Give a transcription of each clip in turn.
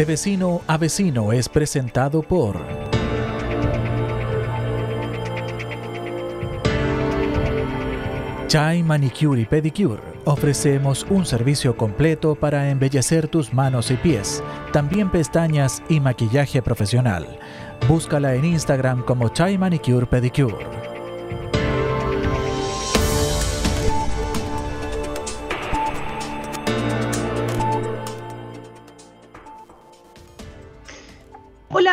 De vecino a vecino es presentado por... Chai Manicure y Pedicure. Ofrecemos un servicio completo para embellecer tus manos y pies, también pestañas y maquillaje profesional. Búscala en Instagram como Chai Manicure Pedicure.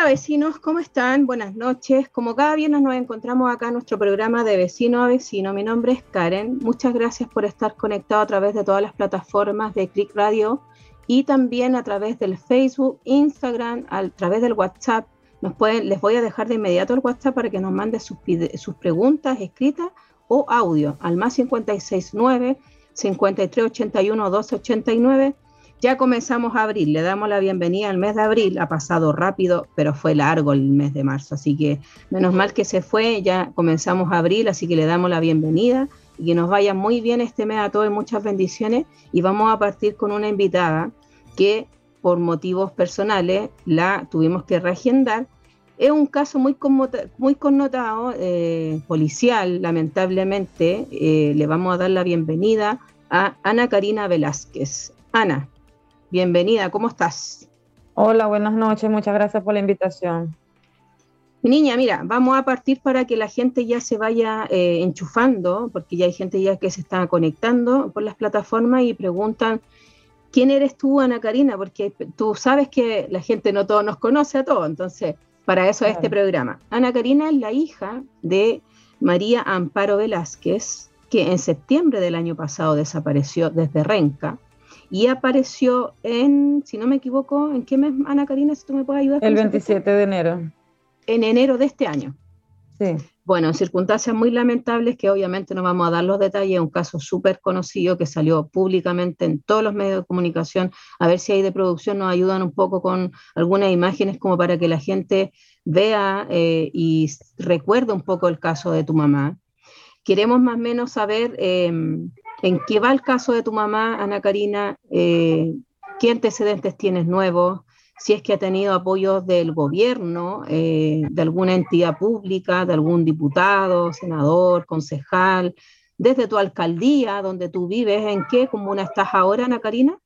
Vecinos, ¿cómo están? Buenas noches. Como cada viernes nos encontramos acá en nuestro programa de vecino a vecino. Mi nombre es Karen. Muchas gracias por estar conectado a través de todas las plataformas de Click Radio y también a través del Facebook, Instagram, a través del WhatsApp. Nos pueden, les voy a dejar de inmediato el WhatsApp para que nos mande sus, sus preguntas escritas o audio al más 569 5381 289 ya comenzamos abril, le damos la bienvenida al mes de abril, ha pasado rápido, pero fue largo el mes de marzo, así que menos mal que se fue, ya comenzamos abril, así que le damos la bienvenida y que nos vaya muy bien este mes a todos y muchas bendiciones y vamos a partir con una invitada que por motivos personales la tuvimos que reagendar. Es un caso muy, muy connotado, eh, policial, lamentablemente. Eh, le vamos a dar la bienvenida a Ana Karina Velázquez. Ana, Bienvenida, ¿cómo estás? Hola, buenas noches, muchas gracias por la invitación. Niña, mira, vamos a partir para que la gente ya se vaya eh, enchufando, porque ya hay gente ya que se está conectando por las plataformas y preguntan, ¿quién eres tú, Ana Karina? Porque tú sabes que la gente no todo nos conoce a todos, entonces, para eso es este programa. Ana Karina es la hija de María Amparo Velázquez, que en septiembre del año pasado desapareció desde Renca y apareció en, si no me equivoco, ¿en qué mes, Ana Karina, si tú me puedes ayudar? El 27 de enero. En enero de este año. Sí. Bueno, en circunstancias muy lamentables que obviamente no vamos a dar los detalles, un caso súper conocido que salió públicamente en todos los medios de comunicación, a ver si hay de producción nos ayudan un poco con algunas imágenes como para que la gente vea eh, y recuerde un poco el caso de tu mamá. Queremos más o menos saber em, en qué va el caso de tu mamá, Ana Karina, eh, qué antecedentes tienes nuevos, si es que ha tenido apoyo del gobierno, eh, de alguna entidad pública, de algún diputado, senador, concejal, desde tu alcaldía, donde tú vives, ¿en qué comuna estás ahora, Ana Karina?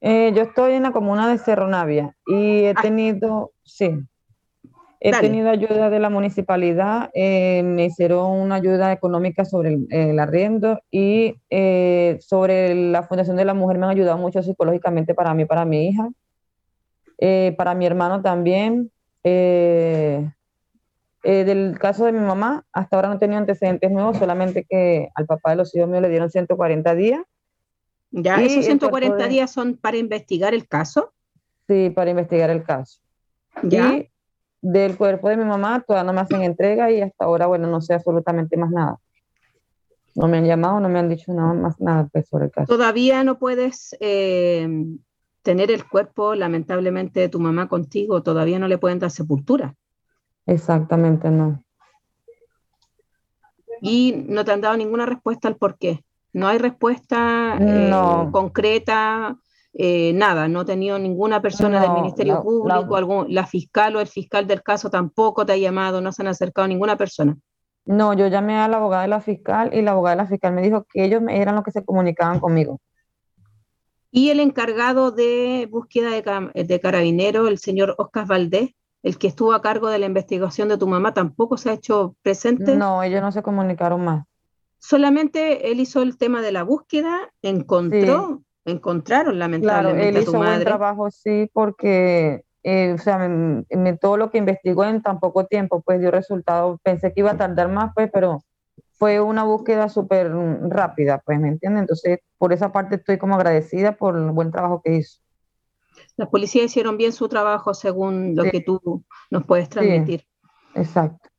Eh, yo estoy en la comuna de Cerro Navia y he ah. tenido, sí, He tenido ayuda de la municipalidad, eh, me hicieron una ayuda económica sobre el, arriendo y eh, sobre la Fundación de la Mujer me han ayudado mucho psicológicamente para mí, para mi hija, eh, para mi hermano también. del caso de mi mamá, hasta ahora no he tenido antecedentes nuevos, solamente que al papá de los hijos míos le dieron 140 días. ¿Ya esos 140 días son para investigar el caso? Sí, para investigar el caso. ¿Ya? Del cuerpo de mi mamá todavía no me hacen entrega y hasta ahora, bueno, no sé absolutamente más nada. No me han llamado, no me han dicho nada más nada pues, sobre el caso. Todavía no puedes eh, tener el cuerpo, lamentablemente, de tu mamá contigo, todavía no le pueden dar sepultura. Exactamente, no. Y no te han dado ninguna respuesta al por qué. No hay respuesta eh, concreta eh, nada, no ha tenido ninguna persona del Ministerio Público, algún, la fiscal o el fiscal del caso tampoco te ha llamado, no se han acercado ninguna persona. No, yo llamé a la abogada de la fiscal y la abogada de la fiscal me dijo que ellos eran los que se comunicaban conmigo. Y el encargado de búsqueda de, de carabinero, el señor Oscar Valdés, el que estuvo a cargo de la investigación de tu mamá, tampoco se ha hecho presente. No, ellos no se comunicaron más. Solamente él hizo el tema de la búsqueda, encontró encontraron lamentablemente claro, él hizo buen trabajo, sí, porque eh, o sea, todo lo que investigó en tan poco tiempo, pues dio resultado. Pensé que iba a tardar más, pues, pero fue una búsqueda súper rápida, pues, ¿me entiendes? Entonces, por esa parte estoy como agradecida por el buen trabajo que hizo. Las policías hicieron bien su trabajo según lo que tú nos puedes transmitir. exacto.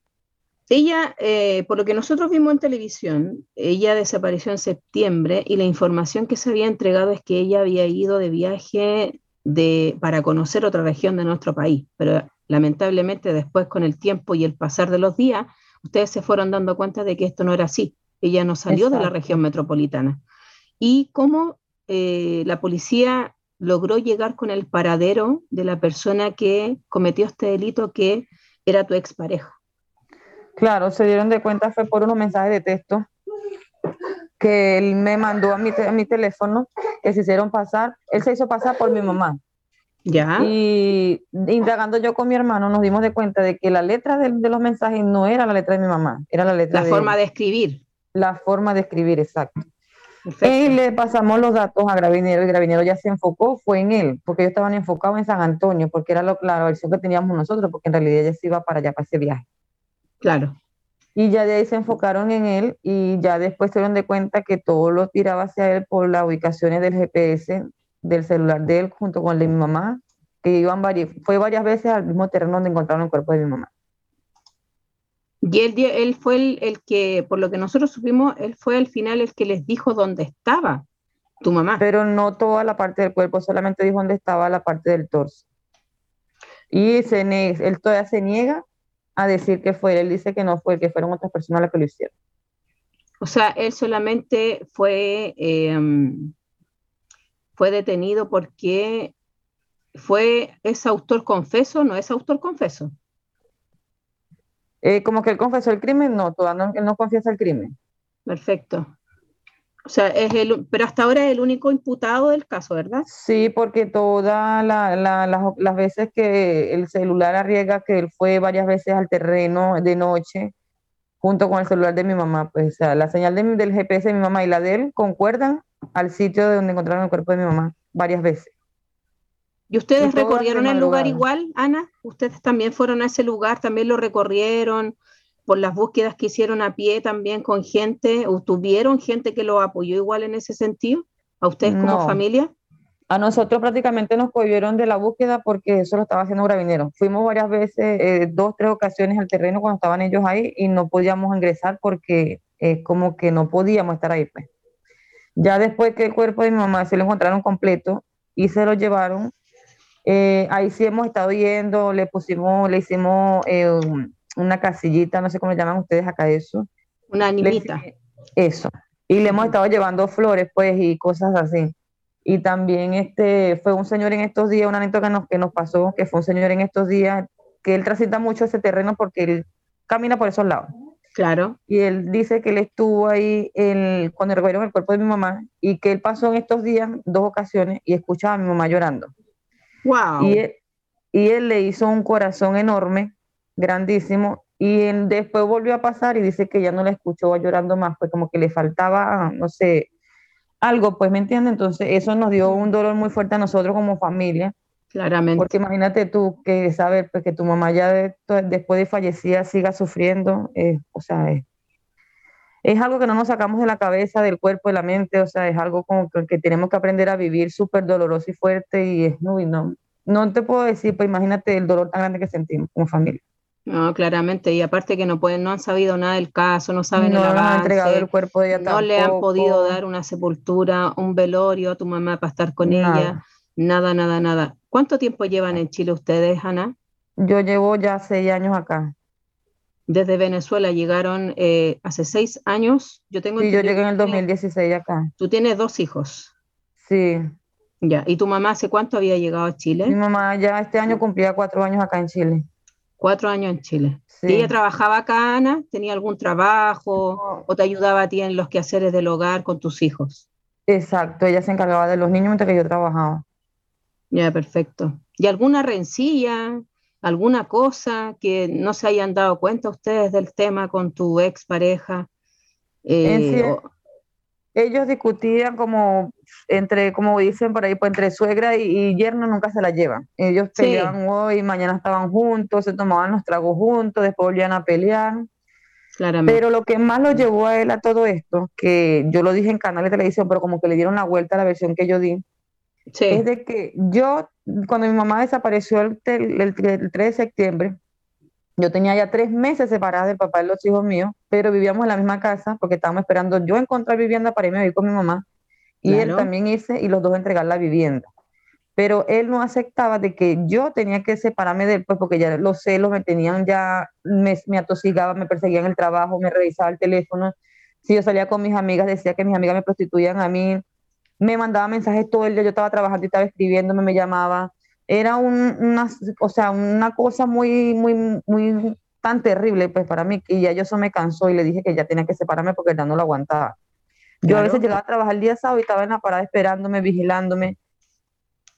Ella, eh, por lo que nosotros vimos en televisión, ella desapareció en septiembre y la información que se había entregado es que ella había ido de viaje de, para conocer otra región de nuestro país, pero lamentablemente después con el tiempo y el pasar de los días, ustedes se fueron dando cuenta de que esto no era así. Ella no salió de la región metropolitana. Y cómo eh, la policía logró llegar con el paradero de la persona que cometió este delito que era tu expareja. Claro, se dieron de cuenta fue por unos mensajes de texto que él me mandó a mi, a mi teléfono, que se hicieron pasar, él se hizo pasar por mi mamá. Ya. Y indagando yo con mi hermano, nos dimos de cuenta de que la letra de, los mensajes no era la letra de mi mamá, era la letra la forma de escribir. La forma de escribir, exacto. Y le pasamos los datos a Gravinero y Gravinero ya se enfocó, fue en él, porque ellos estaban enfocados en San Antonio, porque era lo, la versión que teníamos nosotros, porque en realidad ella se iba para allá, para ese viaje. Claro. Y ya de ahí se enfocaron en él y ya después se dieron de cuenta que todo lo tiraba hacia él por las ubicaciones del GPS del celular de él junto con el de mi mamá, que iban varias, fue varias veces al mismo terreno donde encontraron el cuerpo de mi mamá. Y él, él fue el, que, por lo que nosotros supimos, él fue al final el que les dijo dónde estaba tu mamá. Pero no toda la parte del cuerpo, solamente dijo dónde estaba la parte del torso. Y se él todavía se niega a decir que fue él. dice que no fue, que fueron otras personas las que lo hicieron. O sea, él solamente fue, em, fue detenido porque fue, es autor confeso, no es autor confeso. Eh, como que él confesó el crimen, no, todavía no, no confiesa el crimen. Perfecto. O sea, es el, pero hasta ahora es el único imputado del caso, ¿verdad? Sí, porque todas las veces que el celular arriesga que él fue varias veces al terreno de noche, junto con el celular de mi mamá, pues o sea, la señal del GPS de mi mamá y la de él concuerdan al sitio de donde encontraron el cuerpo de mi mamá varias veces. ¿Y ustedes recorrieron el lugar igual, Ana? ¿Ustedes también fueron a ese lugar, también lo recorrieron por las búsquedas que hicieron a pie también con gente? ¿O tuvieron gente que lo apoyó igual en ese sentido? ¿A ustedes como familia? A nosotros prácticamente nos cohibieron de la búsqueda porque eso lo estaba haciendo Gravinero. Fuimos varias veces, eh, dos, tres ocasiones al terreno cuando estaban ellos ahí y no podíamos ingresar porque es como que no podíamos estar ahí. Pues. Ya después que el cuerpo de mi mamá se lo encontraron completo y se lo llevaron, eh, ahí sí hemos estado yendo, le pusimos, le hicimos eh, una casillita, no sé cómo le llaman ustedes acá eso. Una animita. eso. Y le hemos estado llevando flores, pues, y cosas así. Y también este, fue un señor en estos días, una anécdota que nos, que nos pasó, que fue un señor en estos días, que él transita mucho ese terreno porque él camina por esos lados. Claro. Y él dice que él estuvo ahí el, cuando recogieron el cuerpo de mi mamá y que él pasó en estos días dos ocasiones y escuchaba a mi mamá llorando. Wow. Y él, le hizo un corazón enorme, grandísimo, y después volvió a pasar y dice que ya no la escuchó llorando más, pues como que le faltaba, no sé, algo, pues, ¿me entiendes? Entonces eso nos dio un dolor muy fuerte a nosotros como familia. Claramente. Porque imagínate tú que saber pues, que tu mamá ya después de fallecida siga sufriendo, eh, o sea, es, algo que no nos sacamos de la cabeza, del cuerpo, de la mente, o sea, es algo como que, tenemos que aprender a vivir súper doloroso y fuerte y es, no, no, no te puedo decir, pues imagínate el dolor tan grande que sentimos como familia. No, claramente, y aparte que no pueden, no han sabido nada del caso, no saben no el avance, entregado el cuerpo de ella no le han podido dar una sepultura, un velorio a tu mamá para estar con ella, nada, nada, nada. ¿Cuánto tiempo llevan en Chile ustedes, Ana? Yo llevo ya seis años acá. Desde Venezuela llegaron eh, hace seis años. Yo tengo. Sí, yo llegué en el 2016 acá. Tú tienes dos hijos. Sí. Ya. ¿Y tu mamá hace cuánto había llegado a Chile? Mi mamá ya este año cumplía cuatro años acá en Chile. Cuatro años en Chile. ¿Y ella trabajaba acá, Ana? ¿Tenía algún trabajo? ¿O te ayudaba a ti en los quehaceres del hogar con tus hijos? Exacto, ella se encargaba de los niños mientras que yo trabajaba. Ya, perfecto. ¿Y alguna rencilla, alguna cosa que no se hayan dado cuenta ustedes del tema con tu ex pareja? Eh, ellos discutían como entre, como dicen por ahí, pues entre suegra y, yerno nunca se la llevan. Ellos peleaban hoy, mañana estaban juntos, se tomaban los tragos juntos, después volvían a pelear. Claramente. Pero lo que más lo llevó a él a todo esto, que yo lo dije en canal de televisión, pero como que le dieron la vuelta a la versión que yo di, es de que yo, cuando mi mamá desapareció el, el 3 de septiembre, yo tenía ya tres meses separada del papá de los hijos míos, pero vivíamos en la misma casa porque estábamos esperando yo encontrar vivienda para irme a vivir con mi mamá y él también hice y los dos entregar la vivienda. Pero él no aceptaba de que yo tenía que separarme de él, pues porque ya los celos me tenían ya, me, me atosigaba, me perseguían el trabajo, me revisaba el teléfono. Si yo salía con mis amigas, decía que mis amigas me prostituían a mí. me mandaba mensajes todo el día, yo estaba trabajando y estaba escribiéndome, me llamaba. Era una, o sea, una cosa muy, muy, muy tan terrible pues para mí y ya yo eso me cansó y le dije que ya tenía que separarme porque ya no lo aguantaba. Yo a veces llegaba a trabajar el día sábado y estaba en la parada esperándome, vigilándome.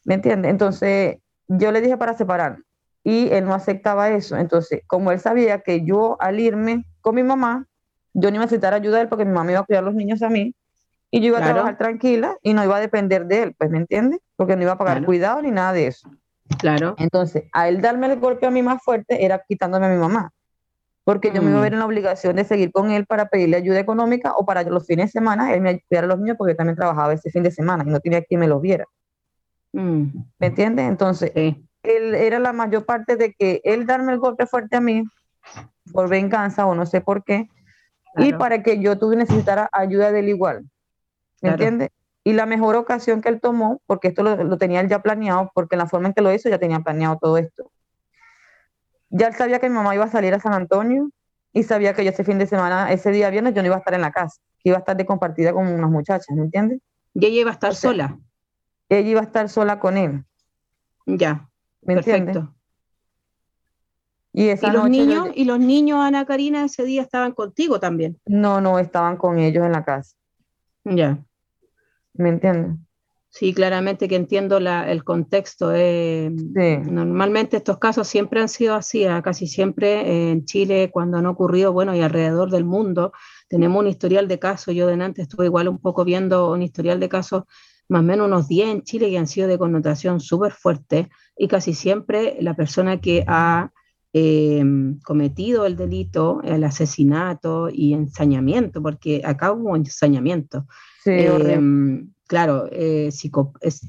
¿Me entiendes? Entonces yo le dije para separar y él no aceptaba eso. Entonces, como él sabía que yo al irme con mi mamá, yo no iba a necesitar ayuda de él porque mi mamá iba a cuidar a los niños a mí y yo iba a trabajar tranquila y no iba a depender de él, pues, ¿me entiendes? Porque no iba a pagar cuidado ni nada de eso. Claro. Entonces, a él darme el golpe a mí más fuerte era quitándome a mi mamá, porque yo me iba a mm. ver en la obligación de seguir con él para pedirle ayuda económica o para los fines de semana él me cuidara a los niños porque yo también trabajaba ese fin de semana y no tenía quien me los viera. Mm. ¿Me entiendes? Entonces, él era la mayor parte de que él darme el golpe fuerte a mí por venganza o no sé por qué, y para que yo tuviera necesitara ayuda del igual. ¿Me entiendes? Y la mejor ocasión que él tomó, porque esto lo, tenía él ya planeado, porque en la forma en que lo hizo ya tenía planeado todo esto. Ya él sabía que mi mamá iba a salir a San Antonio y sabía que yo ese fin de semana, ese día viernes, yo no iba a estar en la casa, que iba a estar de compartida con unas muchachas, ¿me entiendes? Y ella iba a estar sola. Ella iba a estar sola con él. Ya. ¿Me perfecto. Y, esa los niños, y los niños, Ana Karina, ese día estaban contigo también. No, no, estaban con ellos en la casa. Ya. ¿Me entiendes? Sí, claramente que entiendo el contexto. Eh, normalmente estos casos siempre han sido así, ah, casi siempre en Chile cuando han ocurrido, bueno, y alrededor del mundo, tenemos un historial de casos, yo de antes estuve igual un poco viendo un historial de casos, más o menos unos 10 en Chile que han sido de connotación súper fuerte, y casi siempre la persona que ha eh, cometido el delito, el asesinato y ensañamiento, porque acá hubo ensañamiento. Eh, claro, eh,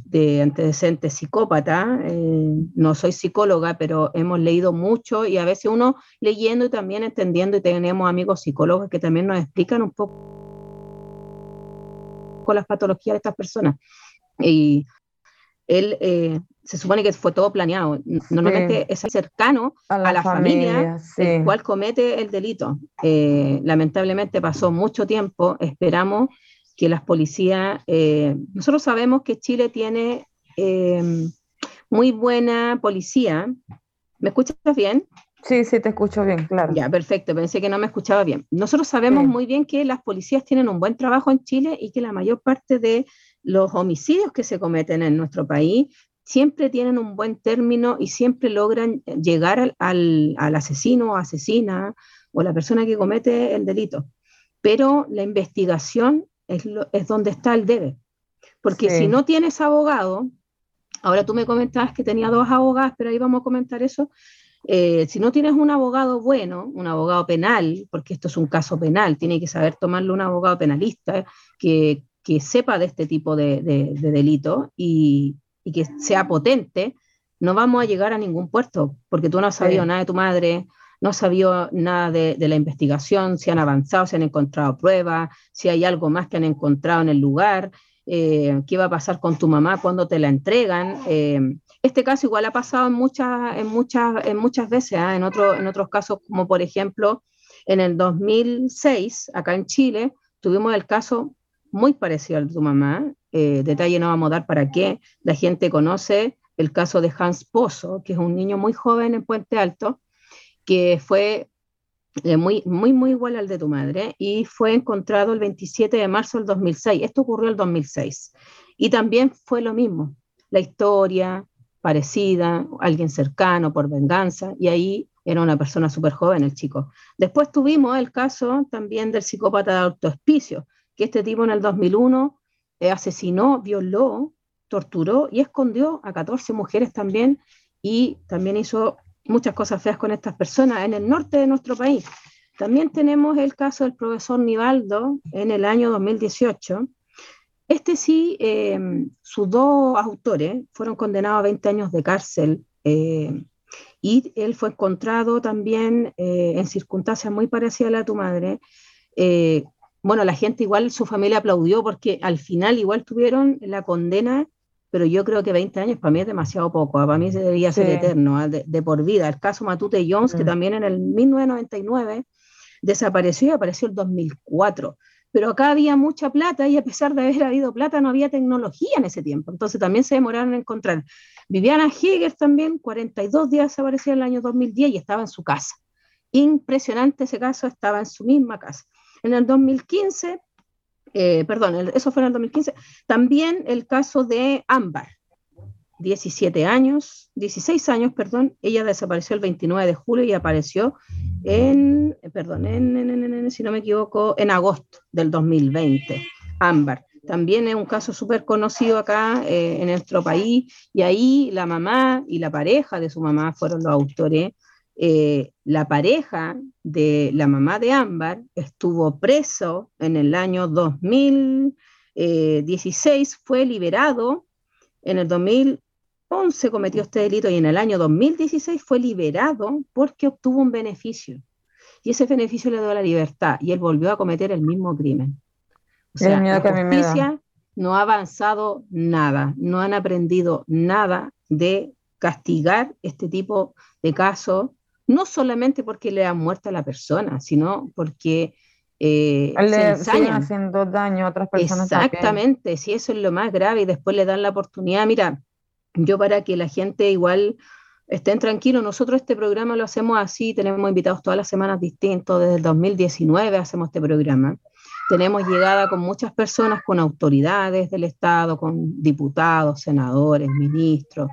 de antecedente psicópata, eh, no soy psicóloga, pero hemos leído mucho y a veces uno leyendo y también entendiendo, y tenemos amigos psicólogos que también nos explican un poco con las patologías de estas personas. Y él se supone que fue todo planeado. Normalmente es cercano a la, familia, el cual comete el delito. Eh, lamentablemente pasó mucho tiempo, esperamos que las policías, eh, nosotros sabemos que Chile tiene eh, muy buena policía. ¿Me escuchas bien? Sí, sí, te escucho bien, claro. Ya, perfecto, pensé que no me escuchaba bien. Nosotros sabemos muy bien que las policías tienen un buen trabajo en Chile y que la mayor parte de los homicidios que se cometen en nuestro país siempre tienen un buen término y siempre logran llegar al, asesino o asesina o la persona que comete el delito. Pero la investigación es, donde está el debe. Porque si no tienes abogado, ahora tú me comentabas que tenía dos abogadas, pero ahí vamos a comentar eso. Eh, si no tienes un abogado bueno, un abogado penal, porque esto es un caso penal, tiene que saber tomarlo un abogado penalista que, sepa de este tipo de, de delito y, y que sea potente, no vamos a llegar a ningún puerto, porque tú no has sabido nada de tu madre, no sabido nada de, la investigación, si han avanzado, si han encontrado pruebas, si hay algo más que han encontrado en el lugar, eh, qué va a pasar con tu mamá cuando te la entregan. Eh, este caso igual ha pasado en muchas, en muchas, en muchas veces, ¿ah? en, otro, en otros casos, como por ejemplo en el 2006, acá en Chile, tuvimos el caso muy parecido al de tu mamá, eh, detalle no vamos a dar para qué la gente conoce el caso de Hans Pozo, que es un niño muy joven en Puente Alto, que fue eh, muy, muy, muy igual al de tu madre y fue encontrado el 27 de marzo del 2006. Esto ocurrió el 2006. Y también fue lo mismo, la historia parecida, alguien cercano por venganza, y ahí era una persona súper joven el chico. Después tuvimos el caso también del psicópata de autoespicio, que este tipo en el 2001 eh, asesinó, violó, torturó y escondió a 14 mujeres también y también hizo muchas cosas feas con estas personas en el norte de nuestro país. También tenemos el caso del profesor Nivaldo en el año 2018. Este sí, em, sus dos autores fueron condenados a 20 años de cárcel eh, y él fue encontrado también eh, en circunstancias muy parecidas a la de tu madre, bueno, la gente igual, su familia aplaudió porque al final igual tuvieron la condena, pero yo creo que 20 años para mí es demasiado poco, ¿ah? para mí se debería ser eterno, ¿ah? de, por vida. El caso Matute Jones, que mm. también en el 1999 desapareció y apareció el 2004. pero acá había mucha plata y a pesar de haber habido plata no había tecnología en ese tiempo, entonces también se demoraron en encontrar. Viviana Heger también, 42 días desapareció en el año 2010 y estaba en su casa. Impresionante ese caso, estaba en su misma casa. En el 2015, eh, perdón, eso fue en el 2015, también el caso de Ámbar, 17 años, 16 años, perdón, ella desapareció el 29 de julio y apareció en, perdón, en, si no me equivoco, en agosto del 2020, Ámbar. También es un caso súper conocido acá eh, en nuestro país y ahí la mamá y la pareja de su mamá fueron los autores. Eh, la pareja de la mamá de Ámbar estuvo preso en el año 2016, fue liberado en el 2011 cometió este delito y en el año 2016 fue liberado porque obtuvo un beneficio. Y ese beneficio le dio la libertad y él volvió a cometer el mismo crimen. O sea, la justicia no ha avanzado nada, no han aprendido nada de castigar este tipo de casos, no solamente porque le han muerto a la persona, sino porque eh, le siguen haciendo daño a otras personas. Exactamente, si eso es lo más grave y después le dan la oportunidad, mira, yo para que la gente igual estén tranquilos, nosotros este programa lo hacemos así, tenemos invitados todas las semanas distintos, desde el 2019 hacemos este programa. Tenemos llegada con muchas personas, con autoridades del Estado, con diputados, senadores, ministros.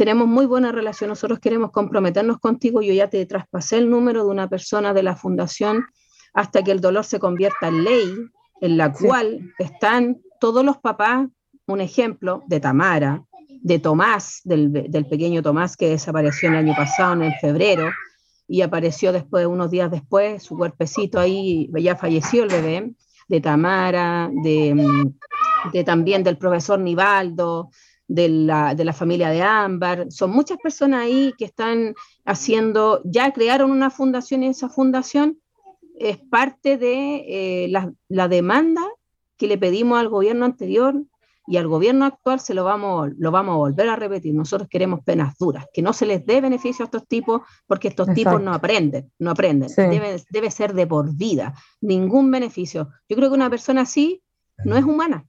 Tenemos muy buena relación. Nosotros queremos comprometernos contigo. Yo ya te traspasé el número de una persona de la fundación hasta que el dolor se convierta en ley, en la cual están todos los papás, un ejemplo de Tamara, de Tomás, del, del, pequeño Tomás que desapareció el año pasado, en febrero, y apareció después, unos días después, su cuerpecito ahí, ya falleció el bebé, de Tamara, de, de también del profesor Nivaldo, de la, de la, familia de Ámbar. Son muchas personas ahí que están haciendo, ya crearon una fundación y esa fundación es parte de eh, la, la, demanda que le pedimos al gobierno anterior y al gobierno actual se lo vamos, lo vamos a volver a repetir. Nosotros queremos penas duras, que no se les dé beneficio a estos tipos porque estos tipos no aprenden, no aprenden. Debe, debe, ser de por vida, ningún beneficio. Yo creo que una persona así no es humana,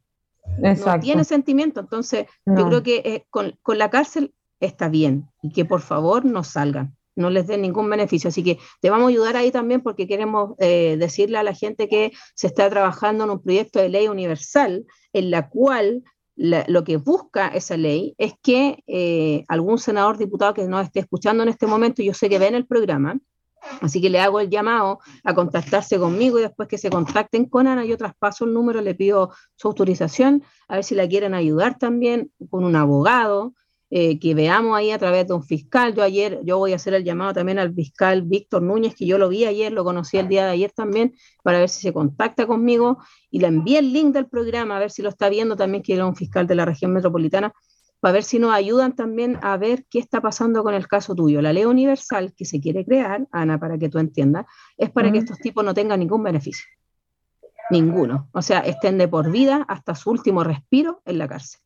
no tiene sentimiento. Entonces, yo creo que eh, con, con la cárcel está bien y que por favor no salgan no les den ningún beneficio. Así que te vamos a ayudar ahí también porque queremos eh, decirle a la gente que se está trabajando en un proyecto de ley universal en la cual lo que busca esa ley es que eh, algún senador, diputado que nos esté escuchando en este momento, yo sé que ven el programa, Así que le hago el llamado a contactarse conmigo y después que se contacten con Ana, yo traspaso el número, le pido su autorización, a ver si la quieren ayudar también con un abogado, eh, que veamos ahí a través de un fiscal. Yo ayer, yo voy a hacer el llamado también al fiscal Víctor Núñez, que yo lo vi ayer, lo conocí el día de ayer también, para ver si se contacta conmigo y le envíe el link del programa, a ver si lo está viendo también, que era un fiscal de la región metropolitana, para ver si nos ayudan también a ver qué está pasando con el caso tuyo. La ley universal que se quiere crear, Ana, para que tú entiendas, es para que estos tipos no tengan ningún beneficio. Ninguno. O sea, estén de por vida hasta su último respiro en la cárcel.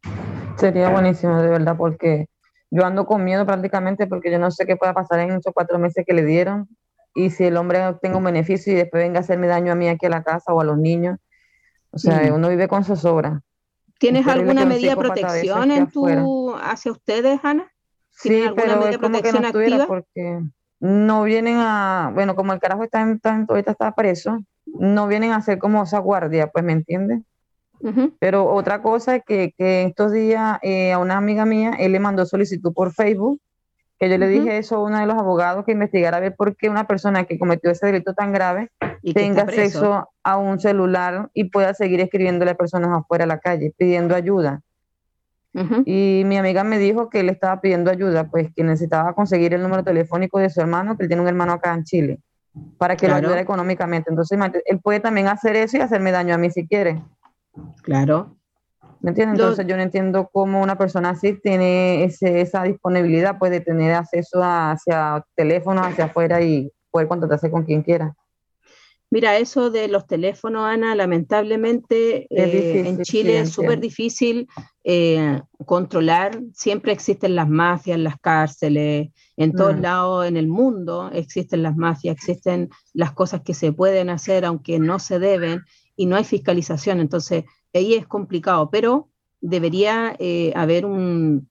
Sería buenísimo, de verdad, porque yo ando con miedo prácticamente porque yo no sé qué pueda pasar en esos cuatro meses que le dieron y si el hombre tenga un beneficio y después venga a hacerme daño a mí aquí a la casa o a los niños. O sea, uno vive con zozobra. ¿Tienes alguna medida de protección en tu, hacia ustedes, Ana? Sí, pero es como que no estuviera porque no vienen a, bueno, como el carajo está, en, ahorita está preso, no vienen a hacer como esa guardia, pues, ¿me entiendes? Pero otra cosa es que, que estos días eh, a una amiga mía, él le mandó solicitud por Facebook, que yo le dije eso a uno de los abogados que investigara a ver por qué una persona que cometió ese delito tan grave y tenga acceso a un celular y pueda seguir escribiéndole a personas afuera de la calle pidiendo ayuda. Y mi amiga me dijo que él estaba pidiendo ayuda, pues que necesitaba conseguir el número telefónico de su hermano, que él tiene un hermano acá en Chile, para que lo ayude económicamente. Entonces, él puede también hacer eso y hacerme daño a mí si quiere. Claro. ¿Me entiendes? Entonces yo no entiendo cómo una persona así tiene esa disponibilidad, puede tener acceso hacia teléfonos, hacia afuera y poder contactarse con quien quiera. Mira, eso de los teléfonos, Ana, lamentablemente eh, en Chile es súper difícil eh, controlar. Siempre existen las mafias, las cárceles, en todos mm. lados en el mundo existen las mafias, existen las cosas que se pueden hacer aunque no se deben y no hay fiscalización. Entonces, ahí es complicado, pero debería eh, haber un,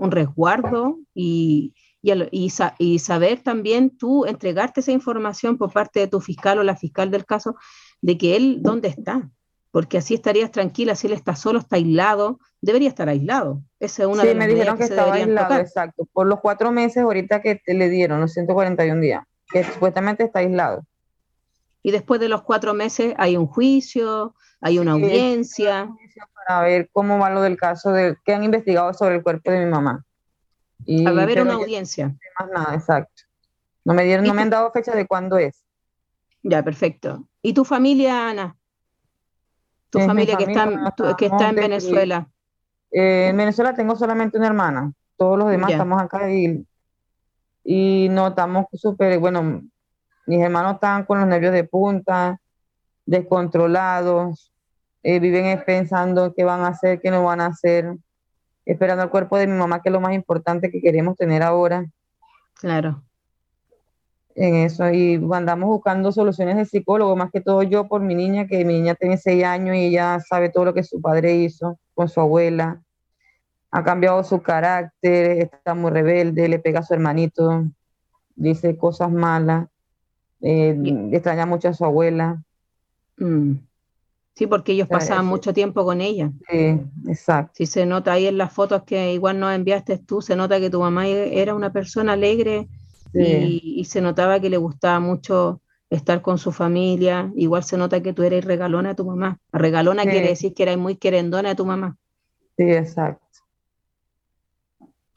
resguardo y, y, saber también tú entregarte esa información por parte de tu fiscal o la fiscal del caso de que él dónde está, porque así estarías tranquila, si él está solo, está aislado, debería estar aislado. Esa es una sí, me dijeron que, estaba aislado, exacto, por los cuatro meses ahorita que te le dieron, los 141 días, que supuestamente está aislado. Y después de los cuatro meses hay un juicio, hay una audiencia. Para ver cómo va lo del caso de que han investigado sobre el cuerpo de mi mamá. Y va a haber una audiencia. Más nada, exacto. No me dieron, no me han dado fecha de cuándo es. Ya, perfecto. ¿Y tu familia, Ana? Tu familia, que, está, que está en Venezuela. Eh, en Venezuela tengo solamente una hermana. Todos los demás estamos acá y, y no estamos súper, bueno, mis hermanos están con los nervios de punta, descontrolados, eh, viven pensando qué van a hacer, qué no van a hacer, esperando el cuerpo de mi mamá, que es lo más importante que queremos tener ahora. Claro. En eso, y andamos buscando soluciones de psicólogo, más que todo yo por mi niña, que mi niña tiene seis años y ella sabe todo lo que su padre hizo con su abuela. Ha cambiado su carácter, está muy rebelde, le pega a su hermanito, dice cosas malas, eh, extraña mucho a su abuela. Mm. Sí, porque ellos pasaban mucho tiempo con ella. Sí, exacto. Sí, se nota ahí en las fotos que igual nos enviaste tú, se nota que tu mamá era una persona alegre y, se notaba que le gustaba mucho estar con su familia. Igual se nota que tú eres regalona a tu mamá. Regalona quiere decir que eras muy querendona a tu mamá. Sí, exacto.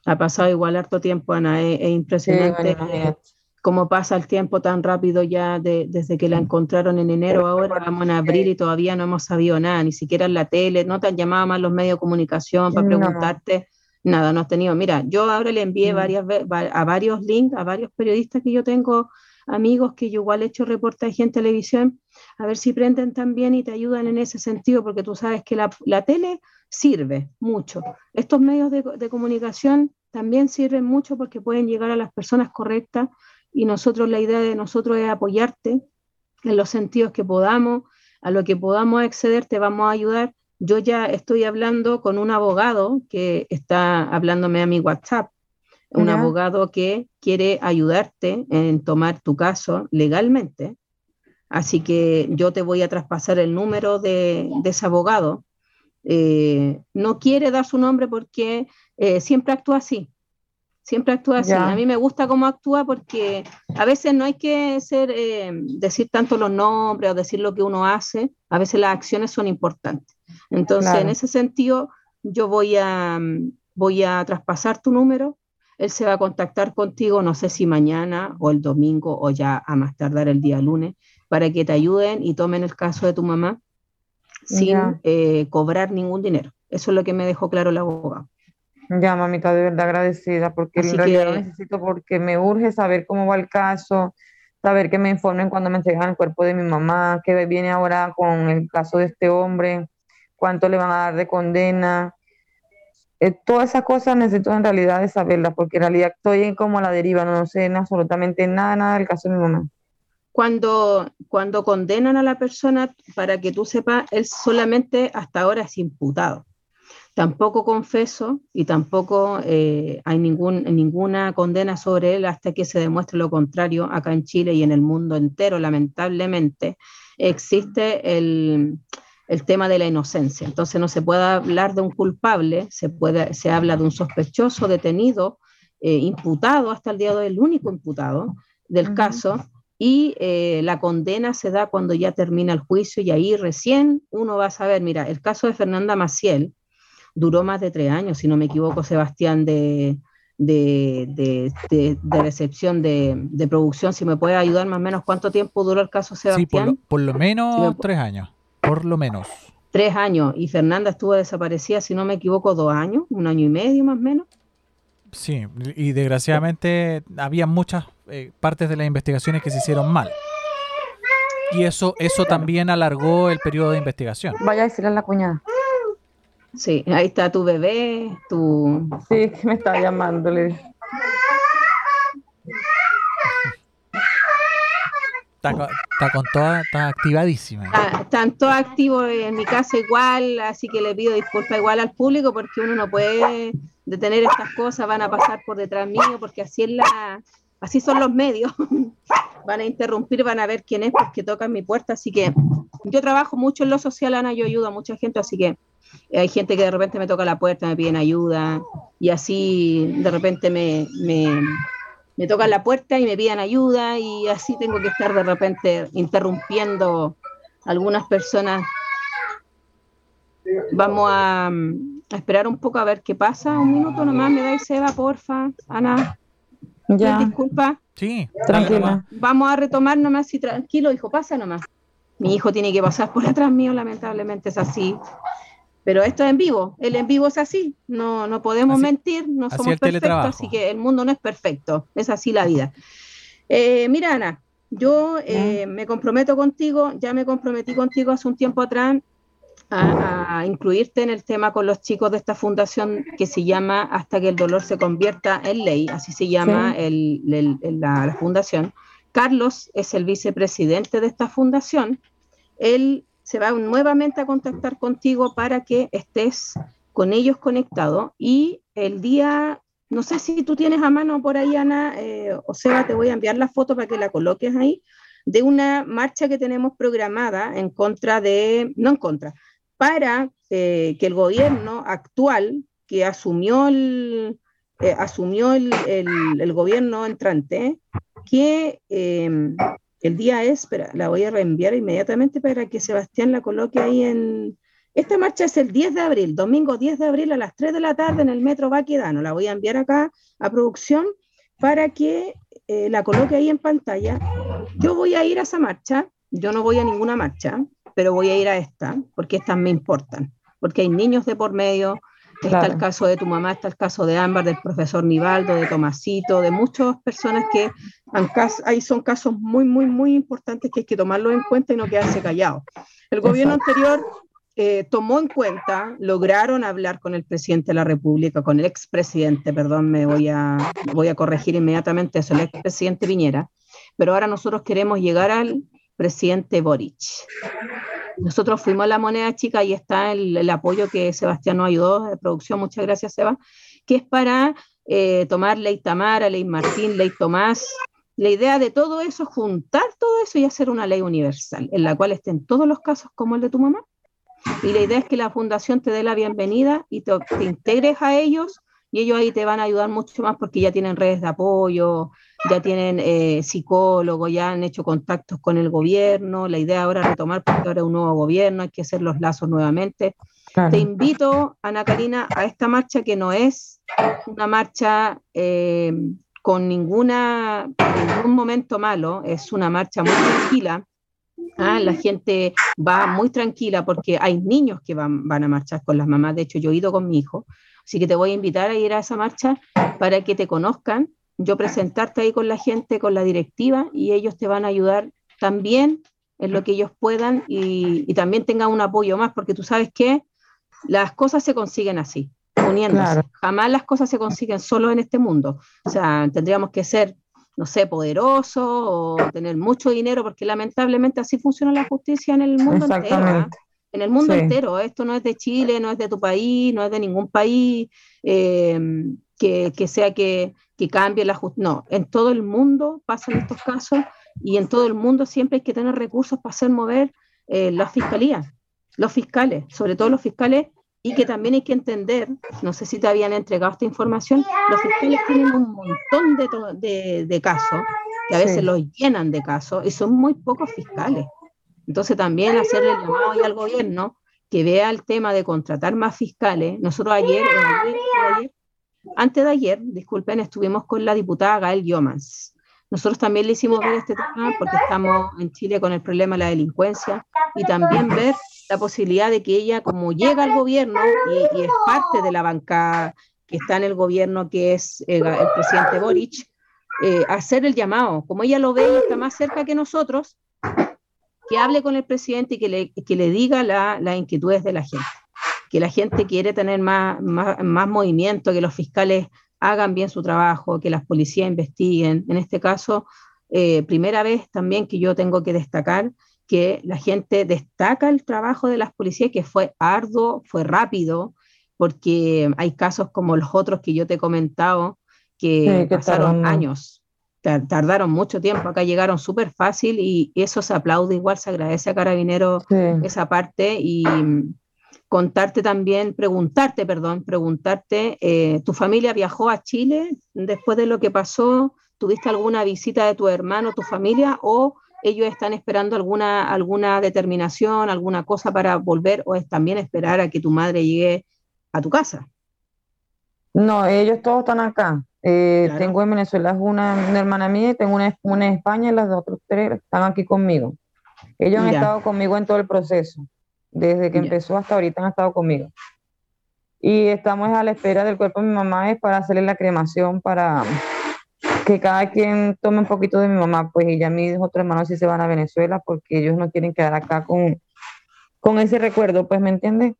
Ha pasado igual harto tiempo, Ana, es, impresionante cómo pasa el tiempo tan rápido ya desde que la encontraron en enero, ahora vamos en abril y todavía no hemos sabido nada, ni siquiera en la tele, no te han llamado más los medios de comunicación para preguntarte, nada, no has tenido. Mira, yo ahora le envié mm. varias, a varios links, a varios periodistas que yo tengo, amigos que yo igual he hecho reportaje en televisión, a ver si prenden también y te ayudan en ese sentido, porque tú sabes que la, tele sirve mucho. Estos medios de, de comunicación también sirven mucho porque pueden llegar a las personas correctas y nosotros la idea de nosotros es apoyarte en los sentidos que podamos, a lo que podamos acceder te vamos a ayudar. Yo ya estoy hablando con un abogado que está hablándome a mi WhatsApp, un abogado que quiere ayudarte en tomar tu caso legalmente. Así que yo te voy a traspasar el número de, ese abogado. Eh, no quiere dar su nombre porque eh, siempre actúa así siempre actúa así. A mí me gusta cómo actúa porque a veces no hay que ser, eh, decir tanto los nombres o decir lo que uno hace, a veces las acciones son importantes. Entonces, en ese sentido, yo voy a, voy a traspasar tu número, él se va a contactar contigo, no sé si mañana o el domingo o ya a más tardar el día lunes, para que te ayuden y tomen el caso de tu mamá sin eh, cobrar ningún dinero. Eso es lo que me dejó claro el abogado. Ya, mamita, de verdad agradecida, porque en realidad lo necesito porque me urge saber cómo va el caso, saber que me informen cuando me entregan el cuerpo de mi mamá, que viene ahora con el caso de este hombre, cuánto le van a dar de condena. Eh, todas esas cosas necesito en realidad de saberlas, porque en realidad estoy como a la deriva, no sé absolutamente nada, nada del caso de mi mamá. Cuando, cuando condenan a la persona, para que tú sepas, él solamente hasta ahora es imputado Tampoco confeso y tampoco eh, hay ningún, ninguna condena sobre él hasta que se demuestre lo contrario acá en Chile y en el mundo entero, lamentablemente. Existe el, tema de la inocencia. Entonces no se puede hablar de un culpable, se, puede, se habla de un sospechoso detenido, eh, imputado hasta el día de hoy, el único imputado del caso, y eh, la condena se da cuando ya termina el juicio y ahí recién uno va a saber, mira, el caso de Fernanda Maciel, duró más de tres años, si no me equivoco, Sebastián, de, de, recepción de, producción. Si me puede ayudar más o menos cuánto tiempo duró el caso Sebastián. Sí, por lo, menos tres años, por lo menos. Tres años, y Fernanda estuvo desaparecida, si no me equivoco, dos años, un año y medio más o menos. Sí, y desgraciadamente había muchas eh, partes de las investigaciones que se hicieron mal. Y eso, eso también alargó el periodo de investigación. Vaya a decirle a la cuñada. Sí, ahí está tu bebé, tu... Sí, me está llamándole. Está, con toda, está activadísima. están todos activos en mi casa igual, así que le pido disculpas igual al público porque uno no puede detener estas cosas, van a pasar por detrás mío porque así es la, así son los medios. van a interrumpir, van a ver quién es porque tocan mi puerta, así que yo trabajo mucho en lo social, Ana, yo ayudo a mucha gente, así que hay gente que de repente me toca la puerta, me piden ayuda y así de repente me, me me tocan la puerta y me piden ayuda y así tengo que estar de repente interrumpiendo algunas personas. Vamos a, esperar un poco a ver qué pasa. Un minuto nomás, me dais Seba, porfa. Ana. Ya. Disculpa. Sí, tranquila. Vamos a retomar nomás y tranquilo, hijo, pasa nomás. Mi hijo tiene que pasar por atrás mío, lamentablemente es así. Pero esto es en vivo, el en vivo es así, no, no podemos mentir, no somos perfectos, así que el mundo no es perfecto, es así la vida. Eh, mira, Ana, yo eh, me comprometo contigo, ya me comprometí contigo hace un tiempo atrás a, incluirte en el tema con los chicos de esta fundación que se llama Hasta que el dolor se convierta en ley, así se llama la fundación. Carlos es el vicepresidente de esta fundación. Él se va nuevamente a contactar contigo para que estés con ellos conectado. Y el día, no sé si tú tienes a mano por ahí, Ana, eh, o sea, te voy a enviar la foto para que la coloques ahí, de una marcha que tenemos programada en contra de, no en contra, para eh, que el gobierno actual que asumió el, eh, asumió el, el, gobierno entrante, que el día es, espera, la voy a reenviar inmediatamente para que Sebastián la coloque ahí en... Esta marcha es el 10 de abril, domingo 10 de abril a las 3 de la tarde en el Metro Baquedano. La voy a enviar acá a producción para que eh, la coloque ahí en pantalla. Yo voy a ir a esa marcha, yo no voy a ninguna marcha, pero voy a ir a esta, porque estas me importan, porque hay niños de por medio, Está el caso de tu mamá, está el caso de Ámbar, del profesor Nivaldo, de Tomasito, de muchas personas que ahí son casos muy, muy, muy importantes que hay que tomarlos en cuenta y no quedarse callados. El gobierno anterior eh, tomó en cuenta, lograron hablar con el presidente de la República, con el expresidente, perdón, me voy a, voy a corregir inmediatamente eso, el expresidente Piñera, pero ahora nosotros queremos llegar al presidente Boric. Nosotros fuimos a la moneda chica y está el, apoyo que Sebastián nos ayudó de producción, muchas gracias Seba, que es para eh, tomar ley Tamara, ley Martín, ley Tomás. La idea de todo eso es juntar todo eso y hacer una ley universal, en la cual estén todos los casos como el de tu mamá. Y la idea es que la fundación te dé la bienvenida y te, te integres a ellos y ellos ahí te van a ayudar mucho más porque ya tienen redes de apoyo, ya tienen eh, psicólogos, ya han hecho contactos con el gobierno. La idea ahora es retomar porque ahora es un nuevo gobierno, hay que hacer los lazos nuevamente. Te invito, Ana Karina, a esta marcha que no es una marcha eh, con ninguna, ningún momento malo, es una marcha muy tranquila. ¿ah? La gente va muy tranquila porque hay niños que van, van a marchar con las mamás. De hecho, yo he ido con mi hijo. Así que te voy a invitar a ir a esa marcha para que te conozcan, yo presentarte ahí con la gente, con la directiva, y ellos te van a ayudar también en lo que ellos puedan y, también tengan un apoyo más, porque tú sabes que las cosas se consiguen así, uniéndose. Jamás las cosas se consiguen solo en este mundo. O sea, tendríamos que ser, no sé, poderosos o tener mucho dinero, porque lamentablemente así funciona la justicia en el mundo entero. ¿ah? en el mundo entero. Esto no es de Chile, no es de tu país, no es de ningún país eh, que, sea que, cambie la justicia. No, en todo el mundo pasan estos casos y en todo el mundo siempre hay que tener recursos para hacer mover eh, las fiscalías, los fiscales, sobre todo los fiscales, y que también hay que entender, no sé si te habían entregado esta información, los fiscales tienen un montón de, casos, que a veces los llenan de casos, y son muy pocos fiscales. Entonces también hacerle el llamado al gobierno que vea el tema de contratar más fiscales. Nosotros ayer, antes de ayer, disculpen, estuvimos con la diputada Gael Yomans. Nosotros también le hicimos ver este tema porque estamos en Chile con el problema de la delincuencia y también ver la posibilidad de que ella, como llega al gobierno y, es parte de la bancada que está en el gobierno, que es el, presidente Boric, eh, hacer el llamado. Como ella lo ve y está más cerca que nosotros, que hable con el presidente y que le, que le diga las la inquietudes de la gente, que la gente quiere tener más, más, movimiento, que los fiscales hagan bien su trabajo, que las policías investiguen. En este caso, eh, primera vez también que yo tengo que destacar que la gente destaca el trabajo de las policías, que fue arduo, fue rápido, porque hay casos como los otros que yo te he comentado, que, pasaron años, tardaron mucho tiempo, acá llegaron súper fácil y eso se aplaude igual, se agradece a Carabineros esa parte y contarte también, preguntarte, perdón, preguntarte, eh, ¿tu familia viajó a Chile después de lo que pasó? ¿Tuviste alguna visita de tu hermano, tu familia o ellos están esperando alguna, alguna determinación, alguna cosa para volver o es también esperar a que tu madre llegue a tu casa? No, ellos todos están acá. Eh, tengo en Venezuela una, hermana mía y tengo una, una, en España y las otras tres están aquí conmigo. Ellos han estado conmigo en todo el proceso. Desde que empezó hasta ahorita han estado conmigo. Y estamos a la espera del cuerpo de mi mamá es para hacerle la cremación para que cada quien tome un poquito de mi mamá, pues ya mis otros hermanos sí se van a Venezuela porque ellos no quieren quedar acá con, con ese recuerdo, pues, ¿me entiendes?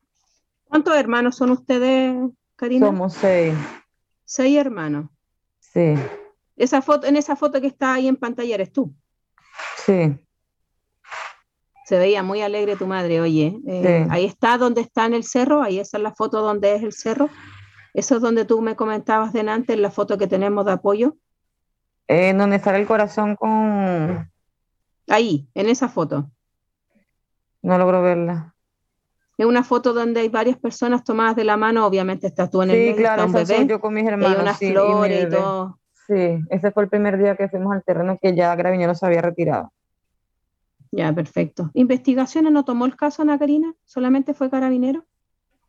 ¿Cuántos hermanos son ustedes, Karina? Somos seis. Seis hermanos. Sí. Esa foto, en esa foto que está ahí en pantalla eres tú. Sí. Se veía muy alegre tu madre, oye. Eh, ahí está donde está en el cerro, ahí esa es la foto donde es el cerro. Eso es donde tú me comentabas delante, en la foto que tenemos de apoyo. En donde está el corazón con... Ahí, en esa foto. No logro verla. Es una foto donde hay varias personas tomadas de la mano, obviamente estás tú en el sí, claro, yo con mis hermanos. Hay unas flores y, todo. Sí, ese fue el primer día que fuimos al terreno que ya Graviñero se había retirado. Ya, perfecto. ¿Investigaciones no tomó el caso, Ana Karina? ¿Solamente fue Carabinero?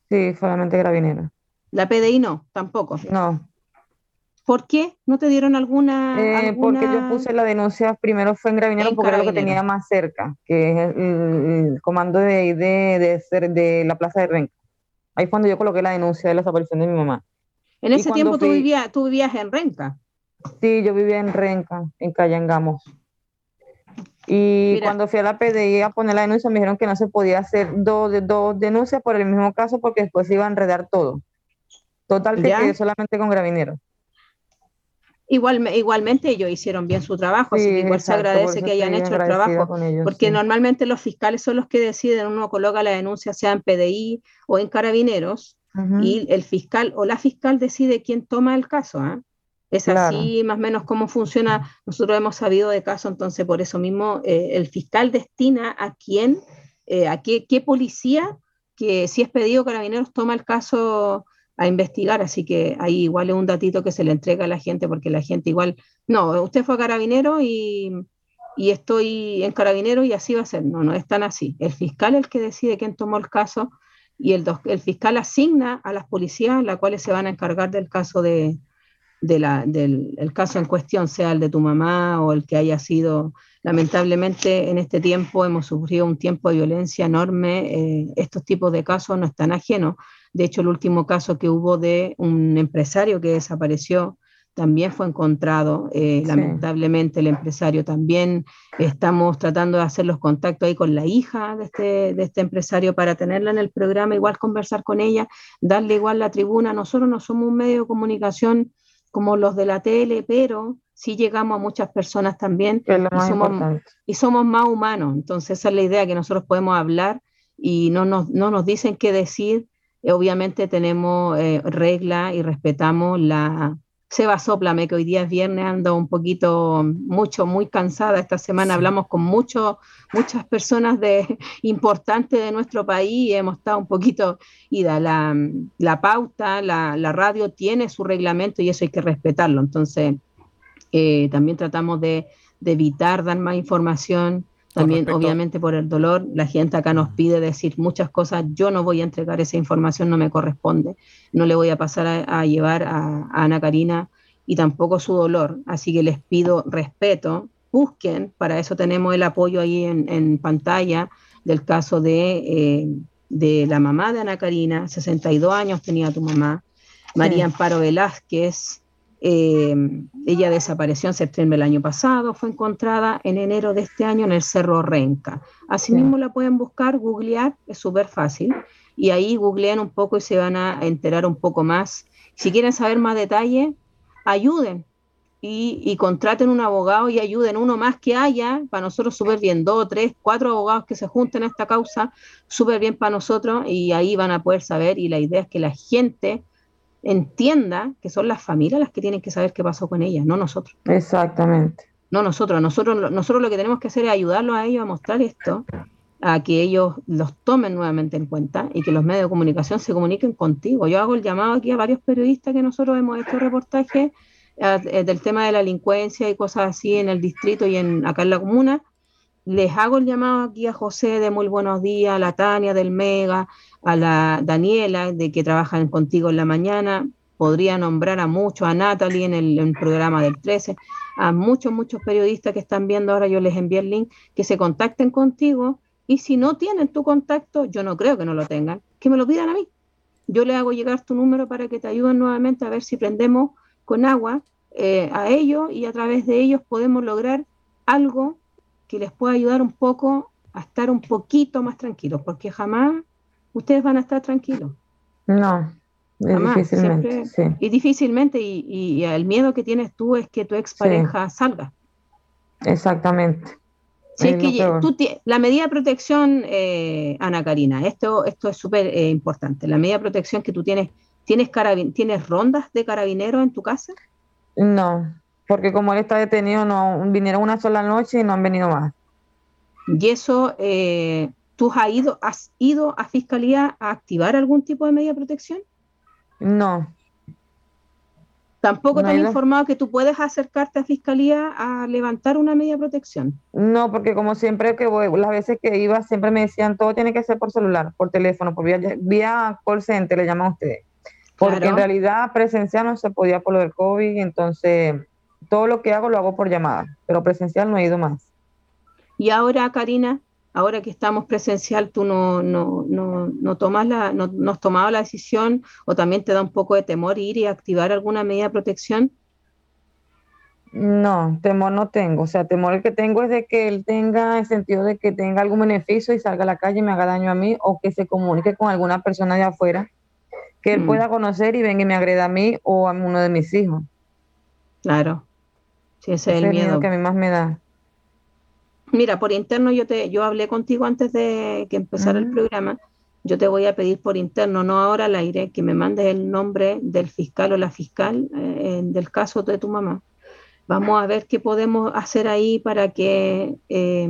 Sí, solamente Carabinero. ¿La PDI no? Tampoco. No. ¿Por qué? ¿No te dieron alguna, eh, Porque yo puse la denuncia, primero fue en Gravinero porque era lo que tenía más cerca, que es el, comando de, de, de, de, la Plaza de Renca. Ahí fue cuando yo coloqué la denuncia de la desaparición de mi mamá. En ese tiempo tú, vivías, tú vivías en Renca. Sí, yo vivía en Renca, en Cayangamos. Y cuando fui a la PDI a poner la denuncia, me dijeron que no se podía hacer dos, dos denuncias por el mismo caso porque después se iba a enredar todo. Total, que quedé solamente con Gravinero. Igual, igualmente ellos hicieron bien su trabajo, así que igual se agradece que hayan hecho el trabajo, porque normalmente los fiscales son los que deciden, uno coloca la denuncia sea en PDI o en carabineros, y el fiscal o la fiscal decide quién toma el caso. ¿ah? Es así más o menos cómo funciona. Nosotros hemos sabido de caso, entonces por eso mismo eh, el fiscal destina a quién, eh, a qué, qué policía, que si es pedido carabineros, toma el caso a investigar, así que ahí igual es un datito que se le entrega a la gente, porque la gente igual, no, usted fue a carabinero y, y estoy en carabinero y así va a ser, no, no es tan así. El fiscal es el que decide quién tomó el caso y el, el fiscal asigna a las policías, las cuales se van a encargar del caso de, de la, del el caso en cuestión, sea el de tu mamá o el que haya sido, lamentablemente en este tiempo hemos sufrido un tiempo de violencia enorme, eh, estos tipos de casos no están ajenos de hecho, el último caso que hubo de un empresario que desapareció también fue encontrado. Eh, lamentablemente, el empresario también estamos tratando de hacer los contactos ahí con la hija de este, de este empresario para tenerla en el programa, igual conversar con ella, darle igual la tribuna. Nosotros no somos un medio de comunicación como los de la tele, pero sí llegamos a muchas personas también y somos, y somos, más humanos. Entonces esa es la idea, que nosotros podemos hablar y no nos, no nos dicen qué decir eh, obviamente tenemos eh, regla y respetamos la... Seba Soplame, que hoy día es viernes, ando un poquito, mucho, muy cansada. Esta semana hablamos con mucho, muchas personas de, importantes de nuestro país y hemos estado un poquito ida. La, la pauta, la, la, radio tiene su reglamento y eso hay que respetarlo. Entonces, eh, también tratamos de, de evitar dar más información también, obviamente, por el dolor, la gente acá nos pide decir muchas cosas. Yo no voy a entregar esa información, no me corresponde. No le voy a pasar a, llevar a, Ana Karina y tampoco su dolor. Así que les pido respeto. Busquen, para eso tenemos el apoyo ahí en, pantalla del caso de, eh, de la mamá de Ana Karina, 62 años tenía tu mamá, María Amparo Velázquez, eh, ella desapareció en septiembre del año pasado, fue encontrada en enero de este año en el Cerro Renca. Asimismo la pueden buscar, googlear, es súper fácil, y ahí googlean un poco y se van a enterar un poco más. Si quieren saber más detalle, ayuden, y, contraten un abogado y ayuden uno más que haya, para nosotros súper bien, dos, tres, cuatro abogados que se junten a esta causa, súper bien para nosotros y ahí van a poder saber y la idea es que la gente entienda que son las familias las que tienen que saber qué pasó con ella, no nosotros. Exactamente. No nosotros, nosotros, nosotros lo que tenemos que hacer es ayudarlos a ellos a mostrar esto, a que ellos los tomen nuevamente en cuenta y que los medios de comunicación se comuniquen contigo. Yo hago el llamado aquí a varios periodistas que nosotros hemos hecho reportajes eh, del tema de la delincuencia y cosas así en el distrito y en acá en la comuna. Les hago el llamado aquí a José de Muy Buenos Días, a la Tania del Mega, a la Daniela de que trabajan contigo en la mañana. Podría nombrar a muchos, a Natalie en el, programa del 13, a muchos, muchos periodistas que están viendo ahora, yo les envié el link, que se contacten contigo y si no tienen tu contacto, yo no creo que no lo tengan, que me lo pidan a mí. Yo les hago llegar tu número para que te ayuden nuevamente a ver si prendemos con agua eh, a ellos y a través de ellos podemos lograr algo que les pueda ayudar un poco a estar un poquito más tranquilos, porque jamás ustedes van a estar tranquilos. No, difícilmente. Y difícilmente, y, el miedo que tienes tú es que tu expareja salga. Exactamente. Sí, es que tú la medida de protección, eh, Ana Karina, esto, esto es súper eh, importante. La medida de protección que tú tienes ¿Tienes, ¿Tienes rondas de carabineros en tu casa? No, porque como él está detenido, no vinieron una sola noche y no han venido más. ¿Y eso, eh, tú has ido, has ido a fiscalía a activar algún tipo de medida de protección? No. ¿Tampoco te han informado que tú puedes acercarte a fiscalía a levantar una medida de protección? No, porque como siempre que voy, las veces que iba, siempre me decían, todo tiene que ser por celular, por teléfono, por vía, vía call center, le llaman a ustedes porque en realidad presencial no se podía por lo del COVID, entonces todo lo que hago lo hago por llamada, pero presencial no he ido más. Y ahora, Karina, ahora que estamos presencial, tú no, no, no, no tomas la, no, no has tomado la decisión o también te da un poco de temor ir y activar alguna medida de protección. No, temor no tengo. O sea, temor el que tengo es de que él tenga el sentido de que tenga algún beneficio y salga a la calle y me haga daño a mí o que se comunique con alguna persona de afuera que él mm. pueda conocer y venga y me agreda a mí o a uno de mis hijos. Claro. Sí, ese, es el miedo. que a mí más me da. Mira, por interno yo te, yo hablé contigo antes de que empezara el programa. Yo te voy a pedir por interno, no ahora al aire, que me mandes el nombre del fiscal o la fiscal eh, del caso de tu mamá. Vamos a ver qué podemos hacer ahí para que eh,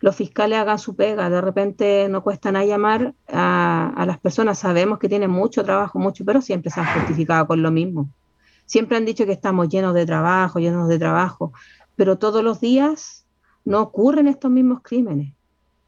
los fiscales hagan su pega. De repente no cuesta nada llamar a, las personas. Sabemos que tienen mucho trabajo, mucho, pero siempre se han justificado con lo mismo. Siempre han dicho que estamos llenos de trabajo, llenos de trabajo, pero todos los días no ocurren estos mismos crímenes.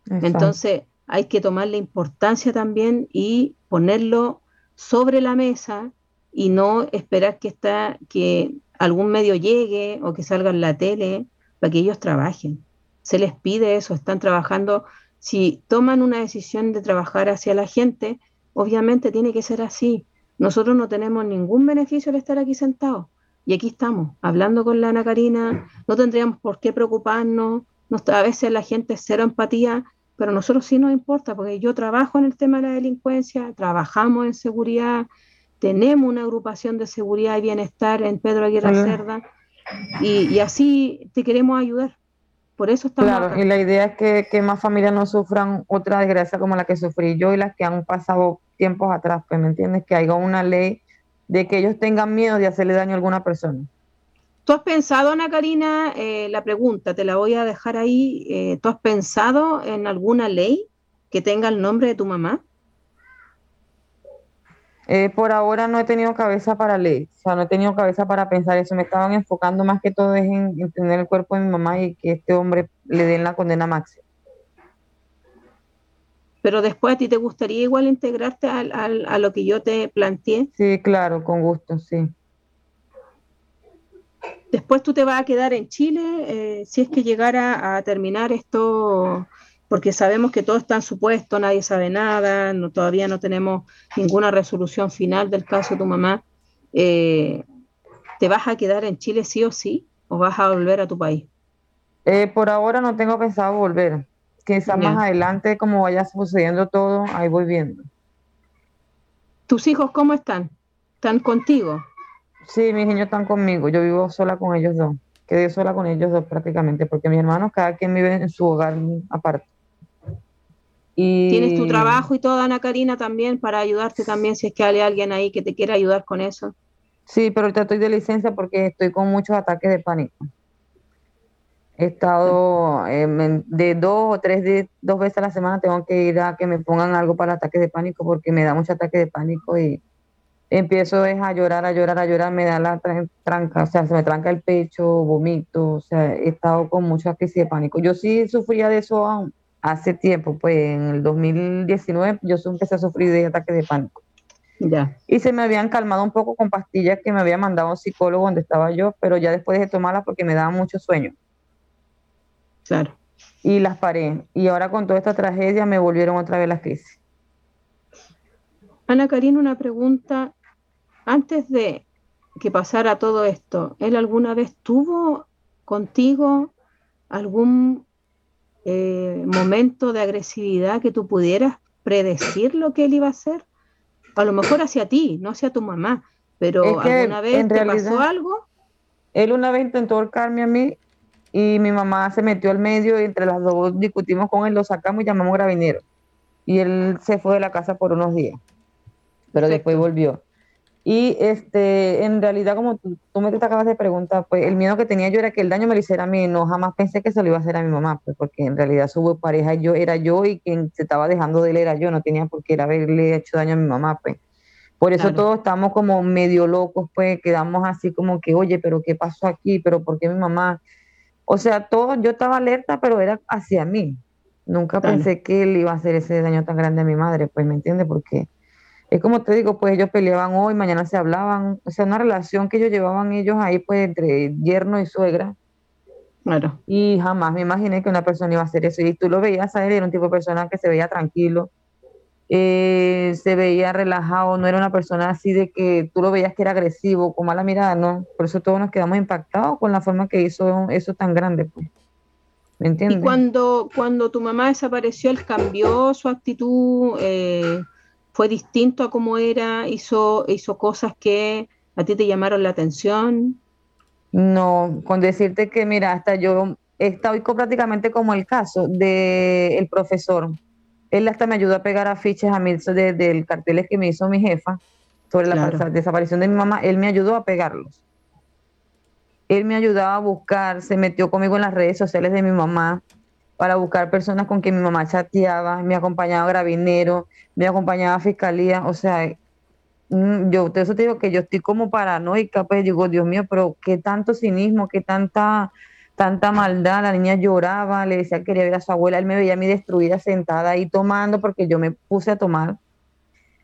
Entonces hay que tomar la importancia también y ponerlo sobre la mesa y no esperar que, está, que algún medio llegue o que salga en la tele para que ellos trabajen se les pide eso, están trabajando, si toman una decisión de trabajar hacia la gente, obviamente tiene que ser así. Nosotros no tenemos ningún beneficio al estar aquí sentados. Y aquí estamos, hablando con la Ana Karina, no tendríamos por qué preocuparnos, a veces la gente es cero empatía, pero a nosotros sí nos importa, porque yo trabajo en el tema de la delincuencia, trabajamos en seguridad, tenemos una agrupación de seguridad y bienestar en Pedro Aguirre Cerda, y, y así te queremos ayudar. Por eso estamos Claro, y la idea es que, más familias no sufran otra desgracia como la que sufrí yo y las que han pasado tiempos atrás, pues, ¿me entiendes? Que haya una ley de que ellos tengan miedo de hacerle daño a alguna persona. ¿Tú has pensado, Ana Karina, eh, la pregunta, te la voy a dejar ahí, eh, ¿tú has pensado en alguna ley que tenga el nombre de tu mamá? Eh, por ahora no he tenido cabeza para leer, o sea, no he tenido cabeza para pensar eso. Me estaban enfocando más que todo en, tener el cuerpo de mi mamá y que este hombre le den la condena máxima. Pero después a ti te gustaría igual integrarte a lo que yo te planteé. Sí, claro, con gusto, sí. Después tú te vas a quedar en Chile, eh, si es que llegara a terminar esto porque sabemos que todo está en supuesto, nadie sabe nada, no, todavía no tenemos ninguna resolución final del caso de tu mamá. Eh, ¿Te vas a quedar en Chile sí o sí o vas a volver a tu país? Eh, por ahora no tengo pensado volver. Quizás más adelante, como vaya sucediendo todo, ahí voy viendo. ¿Tus hijos cómo están? ¿Están contigo? Sí, mis niños están conmigo. Yo vivo sola con ellos dos. Quedé sola con ellos dos prácticamente, porque mis hermanos cada quien vive en su hogar aparte. Y... Tienes tu trabajo y todo, Ana Karina, también para ayudarte también si es que hay alguien ahí que te quiera ayudar con eso. Sí, pero ahorita estoy de licencia porque estoy con muchos ataques de pánico. He estado em, de dos o tres dos veces a la semana tengo que ir a que me pongan algo para ataques de pánico porque me da mucho ataque de pánico y empiezo es a llorar, a llorar, a llorar, me da la tranca, o sea, se me tranca el pecho, vomito, o sea, he estado con mucha crisis de pánico. Yo sí sufría de eso hace tiempo, pues en el 2019 yo empecé a sufrir de ataques de pánico. Ya. Y se me habían calmado un poco con pastillas que me había mandado un psicólogo donde estaba yo, pero ya después de tomarlas porque me daba mucho sueño. Claro. Y las paré. Y ahora con toda esta tragedia me volvieron otra vez las crisis. Ana Karina, una pregunta. Antes de que pasara todo esto, ¿él alguna vez tuvo contigo algún eh, momento de agresividad que tú pudieras predecir lo que él iba a hacer? A lo mejor hacia ti, no hacia tu mamá, pero alguna vez te pasó algo. Él una vez intentó ahorcarme a mí y mi mamá se metió al medio y entre las dos discutimos con él, lo sacamos y llamamos grabinero. Y él se fue de la casa por unos días, pero después volvió. Y este, en realidad, como tú, me te acabas de preguntar, pues el miedo que tenía yo era que el daño me lo hiciera a mí, no jamás pensé que se lo iba a hacer a mi mamá, pues porque en realidad su pareja yo era yo y quien se estaba dejando de él era yo, no tenía por qué haberle hecho daño a mi mamá, pues. Por eso todos estamos como medio locos, pues quedamos así como que, oye, pero ¿qué pasó aquí? ¿Pero por qué mi mamá? O sea, todo, yo estaba alerta, pero era hacia mí. Nunca pensé que él iba a hacer ese daño tan grande a mi madre, pues, ¿me entiendes? Porque es como te digo, pues ellos peleaban hoy, mañana se hablaban. O sea, una relación que ellos llevaban ellos ahí, pues, entre yerno y suegra. Claro. Y jamás me imaginé que una persona iba a hacer eso. Y tú lo veías a él, era un tipo de persona que se veía tranquilo, eh, se veía relajado, no era una persona así de que tú lo veías que era agresivo, con mala mirada, no. Por eso todos nos quedamos impactados con la forma que hizo eso tan grande. Pues. ¿Me entiendes? Y cuando, cuando tu mamá desapareció, él cambió su actitud, eh, fue distinto a como era, hizo, hizo cosas que a ti te llamaron la atención. No, con decirte que, mira, hasta yo estoy prácticamente como el caso del el profesor él hasta me ayudó a pegar afiches a mí de, del carteles que me hizo mi jefa sobre la desaparición de mi mamá, él me ayudó a pegarlos. Él me ayudaba a buscar, se metió conmigo en las redes sociales de mi mamá para buscar personas con quien mi mamá chateaba, me acompañaba a Grabinero, me acompañaba a Fiscalía, o sea, mm, yo de eso te digo que yo estoy como paranoica, pues digo, Dios mío, pero qué tanto cinismo, qué tanta tanta maldad, la niña lloraba, le decía que quería ver a su abuela, él me veía a mí destruida sentada ahí tomando porque yo me puse a tomar.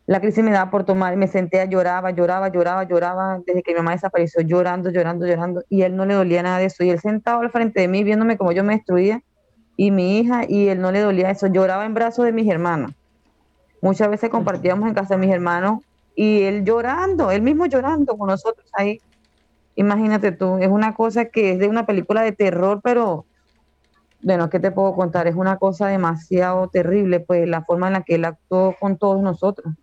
La crisis me daba por tomar, me senté, lloraba, lloraba, lloraba, lloraba, desde que mi mamá desapareció, llorando, llorando, llorando, y él no le dolía nada de eso, y él sentado al frente de mí viéndome como yo me destruía, y mi hija, y él no le dolía eso, lloraba en brazos de mis hermanos. Muchas veces compartíamos en casa de mis hermanos, y él llorando, él mismo llorando con nosotros ahí, Imagínate tú, es una cosa que es de una película de terror, pero bueno, ¿qué te puedo contar? Es una cosa demasiado terrible, pues la forma en la que él actuó con todos nosotros.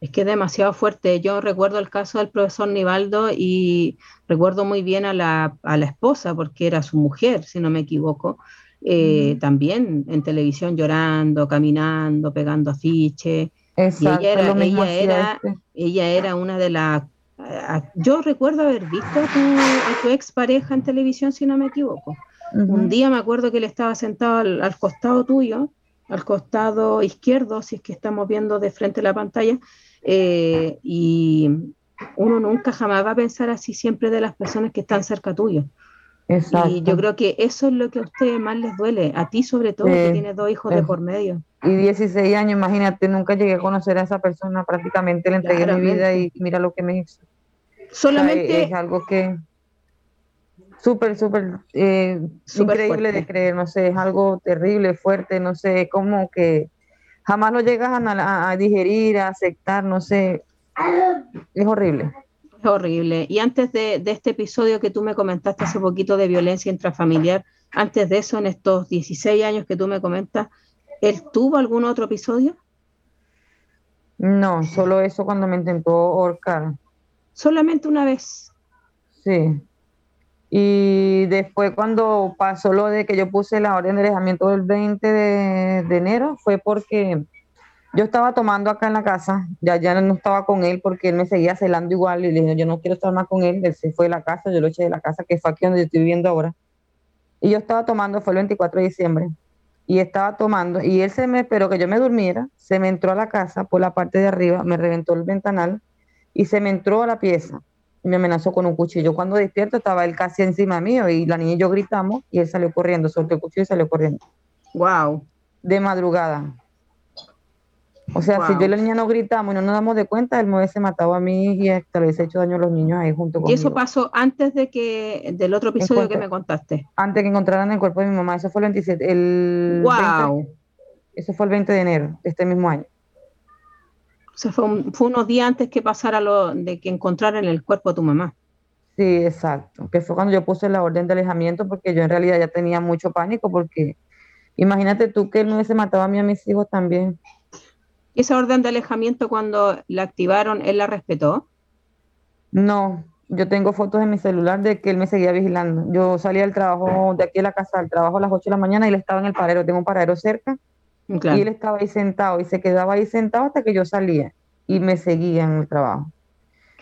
Es que es demasiado fuerte. Yo recuerdo el caso del profesor Nivaldo y recuerdo muy bien a la, a la esposa, porque era su mujer, si no me equivoco, eh, también en televisión llorando, caminando, pegando afiches. Exacto, y ella era, ella, era, ella era una de las yo recuerdo haber visto a tu, ex pareja en televisión, si no me equivoco. Un día me acuerdo que él estaba sentado al, costado tuyo, al costado izquierdo, si es que estamos viendo de frente la pantalla, eh, y uno nunca jamás va a pensar así siempre de las personas que están cerca tuyo. Y yo creo que eso es lo que a ustedes más les duele, a ti sobre todo, que tienes dos hijos de por medio. Y 16 años, imagínate, nunca llegué a conocer a esa persona, prácticamente le entregué mi vida y mira lo que me hizo. Solamente... es algo que súper, súper eh, increíble de creer, no sé, es algo terrible, fuerte, no sé, como que jamás lo llegas a, digerir, a aceptar, no sé, es horrible. Es horrible. Y antes de, de, este episodio que tú me comentaste hace poquito de violencia intrafamiliar, antes de eso, en estos 16 años que tú me comentas, ¿él tuvo algún otro episodio? No, solo eso cuando me intentó ahorcar. Solamente una vez. Sí. Y después cuando pasó lo de que yo puse la orden de alejamiento del 20 de, enero, fue porque yo estaba tomando acá en la casa, ya, ya no estaba con él porque él me seguía celando igual y le dije, yo no quiero estar más con él, él se fue de la casa, yo lo eché de la casa, que fue aquí donde yo estoy viviendo ahora. Y yo estaba tomando, fue el 24 de diciembre, y estaba tomando, y él se me esperó que yo me durmiera, se me entró a la casa por la parte de arriba, me reventó el ventanal y se me entró a la pieza me amenazó con un cuchillo. Cuando despierto estaba él casi encima mío y la niña y yo gritamos y él salió corriendo, soltó el cuchillo y salió corriendo. Wow. De madrugada. O sea, si yo y la niña no gritamos y no nos damos de cuenta, él me hubiese matado a mí y hasta le hubiese hecho daño a los niños ahí junto conmigo. ¿Y eso pasó antes de que, del otro episodio que me contaste? Antes que encontraran el cuerpo de mi mamá, eso fue el 27, el wow. eso fue el 20 de enero de este mismo año. O sea, fue, unos días antes que pasara lo de que encontraran el cuerpo de tu mamá. Sí, exacto. Que fue cuando yo puse la orden de alejamiento porque yo en realidad ya tenía mucho pánico porque imagínate tú que él no hubiese matado a mí a mis hijos también. ¿Y esa orden de alejamiento cuando la activaron, él la respetó? No, yo tengo fotos en mi celular de que él me seguía vigilando. Yo salía del trabajo, de aquí a la casa, al trabajo a las 8 de la mañana y él estaba en el paradero. Tengo un paradero cerca y él estaba ahí sentado y se quedaba ahí sentado hasta que yo salía y me seguía en el trabajo.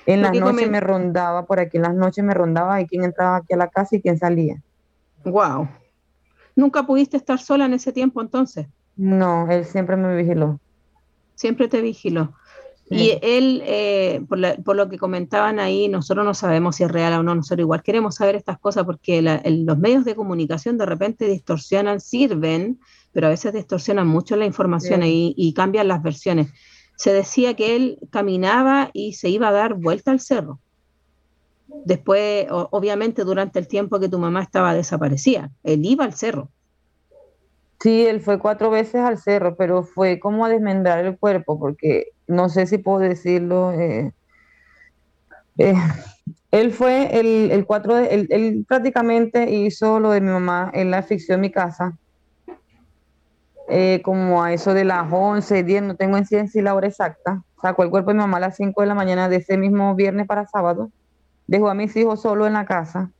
En las noches me rondaba por aquí, en las noches me rondaba y quién entraba aquí a la casa y quién salía. Wow. ¿Nunca pudiste estar sola en ese tiempo entonces? No, él siempre me vigiló. Siempre te vigiló. Y él, eh, por, lo que comentaban ahí, nosotros no sabemos si es real o no, nosotros igual queremos saber estas cosas porque los medios de comunicación de repente distorsionan, sirven, pero a veces distorsionan mucho la información y, cambian las versiones. Se decía que él caminaba y se iba a dar vuelta al cerro. Después, obviamente, durante el tiempo que tu mamá estaba desaparecida, él iba al cerro. Sí, él fue cuatro veces al cerro, pero fue como a desmembrar el cuerpo, porque no sé si puedo decirlo. Eh, eh, él fue el, cuatro, de, él, prácticamente hizo lo de mi mamá, él la asfixió en mi casa, eh, como a eso de las 11, 10, no tengo en ciencia la hora exacta. Sacó el cuerpo de mi mamá a las 5 de la mañana de ese mismo viernes para sábado, dejó a mis hijos solo en la casa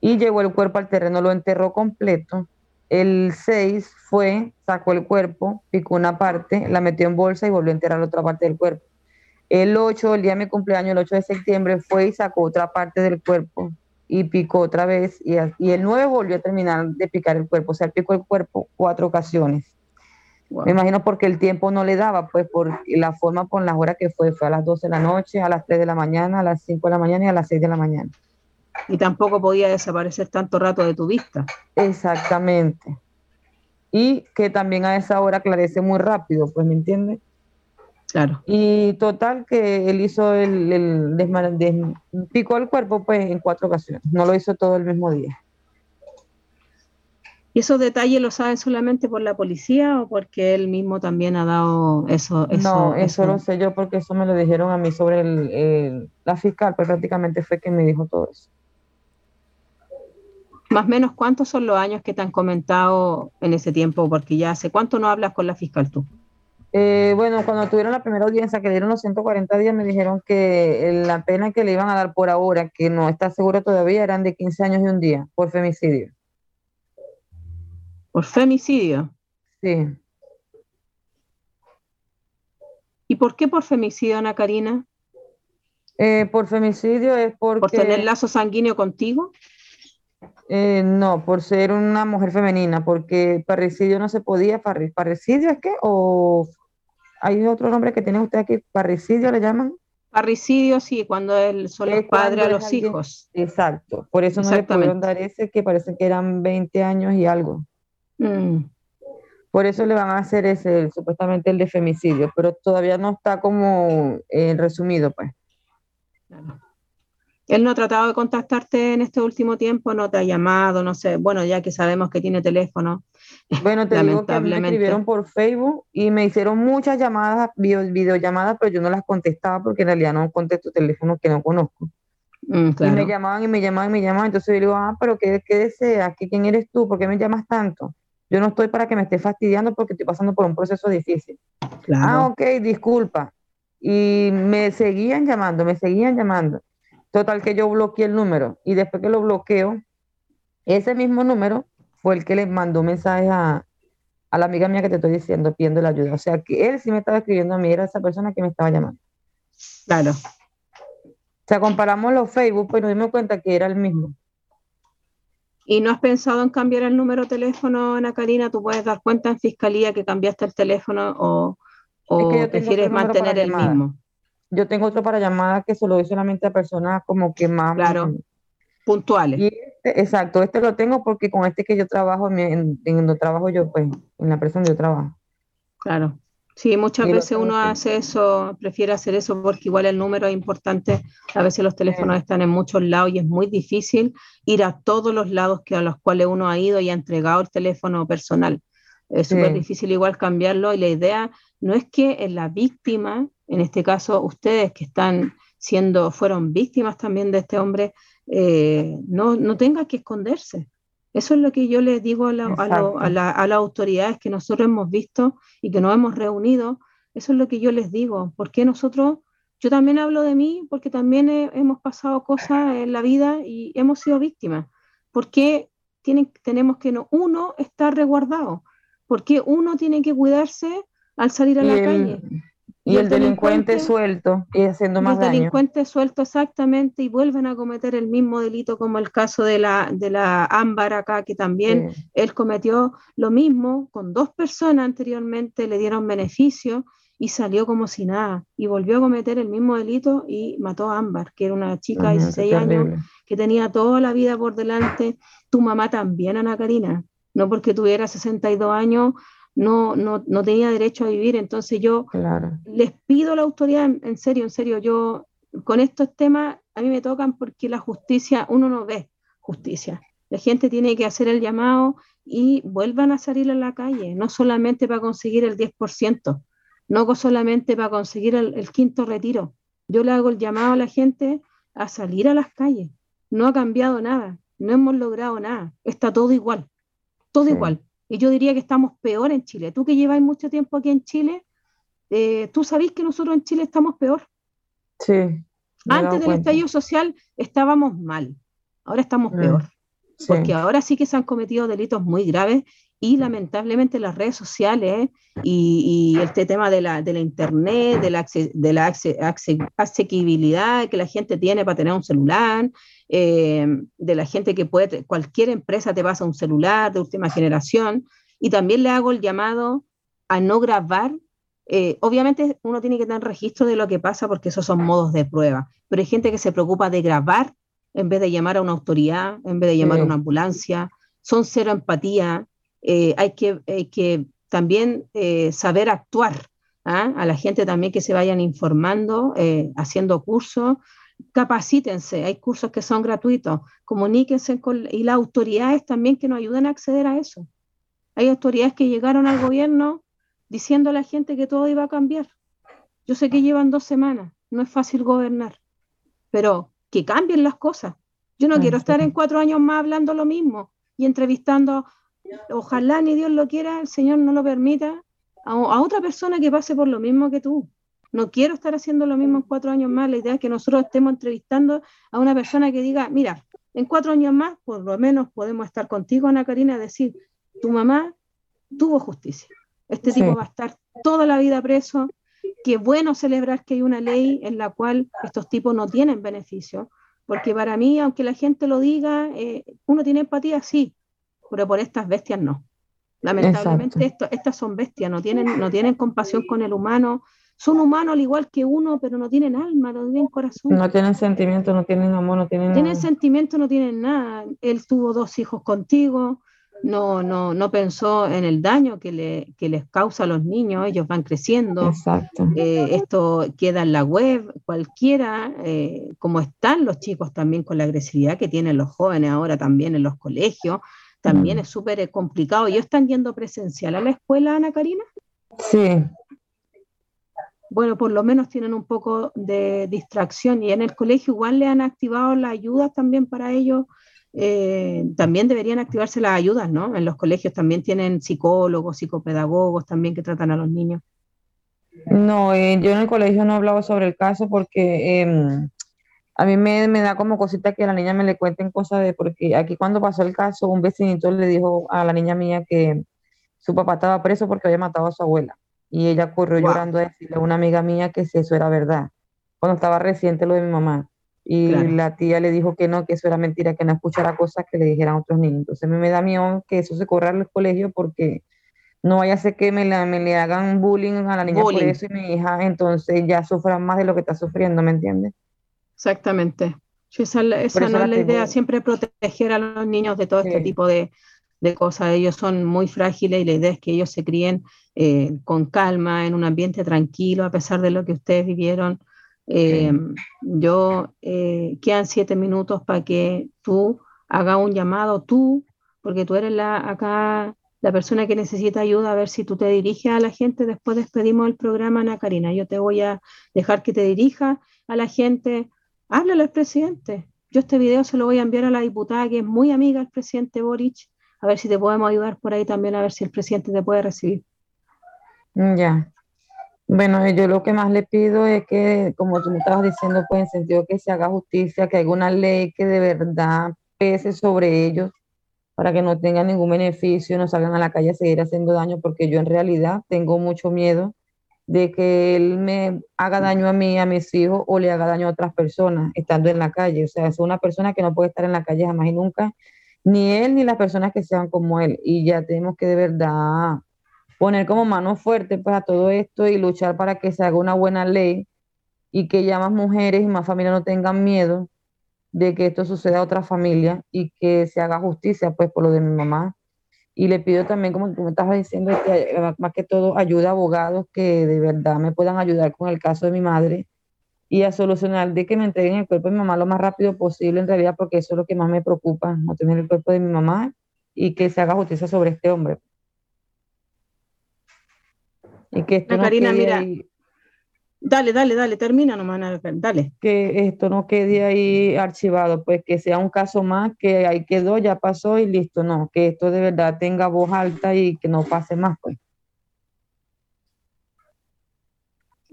y llevó el cuerpo al terreno, lo enterró completo el 6 fue, sacó el cuerpo, picó una parte, la metió en bolsa y volvió a enterrar otra parte del cuerpo. El 8, el día de mi cumpleaños, el 8 de septiembre, fue y sacó otra parte del cuerpo y picó otra vez. Y, el 9 volvió a terminar de picar el cuerpo. O sea, picó el cuerpo cuatro ocasiones. Me imagino porque el tiempo no le daba, pues por la forma, por las horas que fue. Fue a las 12 de la noche, a las 3 de la mañana, a las 5 de la mañana y a las 6 de la mañana y tampoco podía desaparecer tanto rato de tu vista. Exactamente. Y que también a esa hora aclarece muy rápido, pues, ¿me entiendes? Claro. Y total que él hizo el, el picó el cuerpo pues en cuatro ocasiones, no lo hizo todo el mismo día. ¿Y esos detalles los saben solamente por la policía o porque él mismo también ha dado eso? no, eso, lo sé yo porque eso me lo dijeron a mí sobre el, la fiscal, pues prácticamente fue quien me dijo todo eso. Más o menos, ¿cuántos son los años que te han comentado en ese tiempo? Porque ya hace cuánto no hablas con la fiscal tú. Eh, bueno, cuando tuvieron la primera audiencia, que dieron los 140 días, me dijeron que la pena que le iban a dar por ahora, que no está seguro todavía, eran de 15 años y un día por femicidio. ¿Por femicidio? Sí. ¿Y por qué por femicidio, Ana Karina? Eh, por femicidio es porque... ¿Por tener lazo sanguíneo contigo? Eh, no, por ser una mujer femenina, porque parricidio no se podía, parricidio es que, o hay otro nombre que tiene usted aquí, parricidio le llaman. Parricidio, sí, cuando él son los padres a los hijos. Exacto, por eso no le pudieron dar ese, que parece que eran 20 años y algo. Mm. Por eso le van a hacer ese, supuestamente el de femicidio, pero todavía no está como eh, resumido, pues. Claro. Él no ha tratado de contactarte en este último tiempo, no te ha llamado, no sé, bueno, ya que sabemos que tiene teléfono. Bueno, te digo que me escribieron por Facebook y me hicieron muchas llamadas, videollamadas, pero yo no las contestaba porque en realidad no contesto teléfonos que no conozco. Mm, y me llamaban y me llamaban y me llamaban, entonces yo digo, ah, pero ¿qué, qué deseas? ¿Qué, ¿Quién eres tú? ¿Por qué me llamas tanto? Yo no estoy para que me estés fastidiando porque estoy pasando por un proceso difícil. Ah, ok, disculpa y me seguían llamando, me seguían llamando. Total que yo bloqueé el número y después que lo bloqueo, ese mismo número fue el que le mandó un mensaje a, a la amiga mía que te estoy diciendo, pidiendo la ayuda. O sea, que él sí me estaba escribiendo a mí, era esa persona que me estaba llamando. Claro. O sea, comparamos los Facebook, pues nos dimos cuenta que era el mismo. ¿Y no has pensado en cambiar el número de teléfono, Ana Karina? ¿Tú puedes dar cuenta en fiscalía que cambiaste el teléfono o, o prefieres mantener el mismo? Yo tengo otro para llamada que se lo doy solamente a personas como que más... Claro, puntuales. Este, exacto, este lo tengo porque con este que yo trabajo, en, donde trabajo yo, pues, en la empresa donde yo trabajo. Claro. Sí, muchas veces uno hace eso, prefiere hacer eso porque igual el número es importante. A veces los teléfonos están en muchos lados y es muy difícil ir a todos los lados que a los cuales uno ha ido y ha entregado el teléfono personal. Es súper difícil igual cambiarlo y la idea no es que en la víctima, en este caso ustedes que están siendo, fueron víctimas también de este hombre, eh, no, no tenga que esconderse. Eso es lo que yo les digo a, las autoridades que nosotros hemos visto y que nos hemos reunido. Eso es lo que yo les digo. Porque nosotros, yo también hablo de mí, porque también hemos pasado cosas en la vida y hemos sido víctimas. ¿Por qué tenemos que no, uno estar resguardado? ¿Por qué uno tiene que cuidarse al salir a la calle? Y, el, delincuente, suelto y haciendo más daño. El delincuente suelto exactamente y vuelven a cometer el mismo delito como el caso de la, de la Ámbar acá, que también él cometió lo mismo con dos personas anteriormente, le dieron beneficio y salió como si nada y volvió a cometer el mismo delito y mató a Ámbar, que era una chica de 16 años que tenía toda la vida por delante. Tu mamá también, Ana Karina, no porque tuviera 62 años no, no, no tenía derecho a vivir. Entonces yo les pido a la autoridad, en, serio, en serio, yo con estos temas a mí me tocan porque la justicia, uno no ve justicia. La gente tiene que hacer el llamado y vuelvan a salir a la calle, no solamente para conseguir el 10%, no solamente para conseguir el, quinto retiro. Yo le hago el llamado a la gente a salir a las calles. No ha cambiado nada, no hemos logrado nada, está todo igual, todo igual. Y yo diría que estamos peor en Chile. Tú que lleváis mucho tiempo aquí en Chile, eh, tú sabés que nosotros en Chile estamos peor. Sí. Antes del estallido social estábamos mal, ahora estamos mm, peor. Porque ahora sí que se han cometido delitos muy graves y lamentablemente las redes sociales y, este tema de la, de la internet, de la, de la asequibilidad que la gente tiene para tener un celular, eh, de la gente que puede, cualquier empresa te pasa un celular de última generación, y también le hago el llamado a no grabar. Eh, obviamente uno tiene que tener registro de lo que pasa porque esos son modos de prueba, pero hay gente que se preocupa de grabar en vez de llamar a una autoridad, en vez de llamar a una ambulancia, son cero empatía, eh, hay, que, que también saber actuar, ¿ah? a la gente también que se vayan informando, haciendo cursos, capacítense, hay cursos que son gratuitos, comuníquense con y las autoridades también que nos ayuden a acceder a eso. Hay autoridades que llegaron al gobierno diciendo a la gente que todo iba a cambiar. Yo sé que llevan dos semanas, no es fácil gobernar, pero que cambien las cosas. Yo no quiero estar en cuatro años más hablando lo mismo y entrevistando, ojalá ni Dios lo quiera, el Señor no lo permita, a otra persona que pase por lo mismo que tú. No quiero estar haciendo lo mismo en cuatro años más. La idea es que nosotros estemos entrevistando a una persona que diga, mira, en cuatro años más, por lo menos podemos estar contigo, Ana Karina, decir, tu mamá tuvo justicia. Este tipo va a estar toda la vida preso. Qué bueno celebrar que hay una ley en la cual estos tipos no tienen beneficio. Porque para mí, aunque la gente lo diga, eh, uno tiene empatía, sí, pero por estas bestias no. Lamentablemente esto, estas son bestias, no tienen, no tienen compasión con el humano, son humanos al igual que uno, pero no tienen alma, no tienen corazón. No tienen sentimiento, no tienen amor, no tienen Tienen sentimiento, no tienen nada. Él tuvo dos hijos contigo, no, no, no pensó en el daño que, le, que les causa a los niños, ellos van creciendo. Exacto. Eh, esto queda en la web, cualquiera, eh, como están los chicos también con la agresividad que tienen los jóvenes ahora también en los colegios, también mm. es súper complicado. ¿Ellos están yendo presencial a la escuela, Ana Karina? Sí, bueno, por lo menos tienen un poco de distracción y en el colegio igual le han activado las ayudas también para ellos. Eh, también deberían activarse las ayudas, ¿no? En los colegios también tienen psicólogos, psicopedagogos también que tratan a los niños. No, eh, yo en el colegio no he hablado sobre el caso porque em, a mí me, da como cosita que a la niña me le cuenten cosas de, porque aquí cuando pasó el caso, un vecinito le dijo a la niña mía que su papá estaba preso porque había matado a su abuela. Y ella corrió llorando a decirle a una amiga mía que si eso era verdad, cuando estaba reciente lo de mi mamá. Y la tía le dijo que no, que eso era mentira, que no escuchara cosas que le dijeran otros niños. Entonces a mí me da miedo que eso se corra al colegio porque no vaya a ser que me, me le hagan bullying a la niña por eso y mi hija entonces ya sufra más de lo que está sufriendo, ¿me entiendes? Exactamente. Esa, esa no es la idea, siempre proteger a los niños de todo este tipo de, cosas. Ellos son muy frágiles y la idea es que ellos se críen eh, con calma, en un ambiente tranquilo, a pesar de lo que ustedes vivieron. Eh, yo, eh, quedan siete minutos para que tú hagas un llamado, tú, porque tú eres la, acá la persona que necesita ayuda, a ver si tú te diriges a la gente. Después despedimos el programa, Ana Karina. Yo te voy a dejar que te dirija a la gente. Háblale al presidente. Yo este video se lo voy a enviar a la diputada que es muy amiga del presidente Boric. A ver si te podemos ayudar por ahí también, a ver si el presidente te puede recibir. Ya. Bueno, yo lo que más le pido es que, como tú me estabas diciendo, pues en sentido que se haga justicia, que haya una ley que de verdad pese sobre ellos para que no tengan ningún beneficio, no salgan a la calle a seguir haciendo daño, porque yo en realidad tengo mucho miedo de que él me haga daño a mí, a mis hijos, o le haga daño a otras personas estando en la calle. O sea, es una persona que no puede estar en la calle jamás y nunca, ni él ni las personas que sean como él. Y ya tenemos que de verdad poner como mano fuerte pues, a todo esto y luchar para que se haga una buena ley y que ya más mujeres y más familias no tengan miedo de que esto suceda a otra familia y que se haga justicia pues por lo de mi mamá. Y le pido también, como tú me estabas diciendo, que eh, más que todo ayuda a abogados que de verdad me puedan ayudar con el caso de mi madre y a solucionar de que me entreguen el cuerpo de mi mamá lo más rápido posible en realidad porque eso es lo que más me preocupa, no tener el cuerpo de mi mamá y que se haga justicia sobre este hombre. Y que esto no, Karina, mira, Dale, dale, dale, termina nomás, dale. Que esto no quede ahí archivado, pues que sea un caso más, que ahí quedó, ya pasó y listo, no, que esto de verdad tenga voz alta y que no pase más, pues.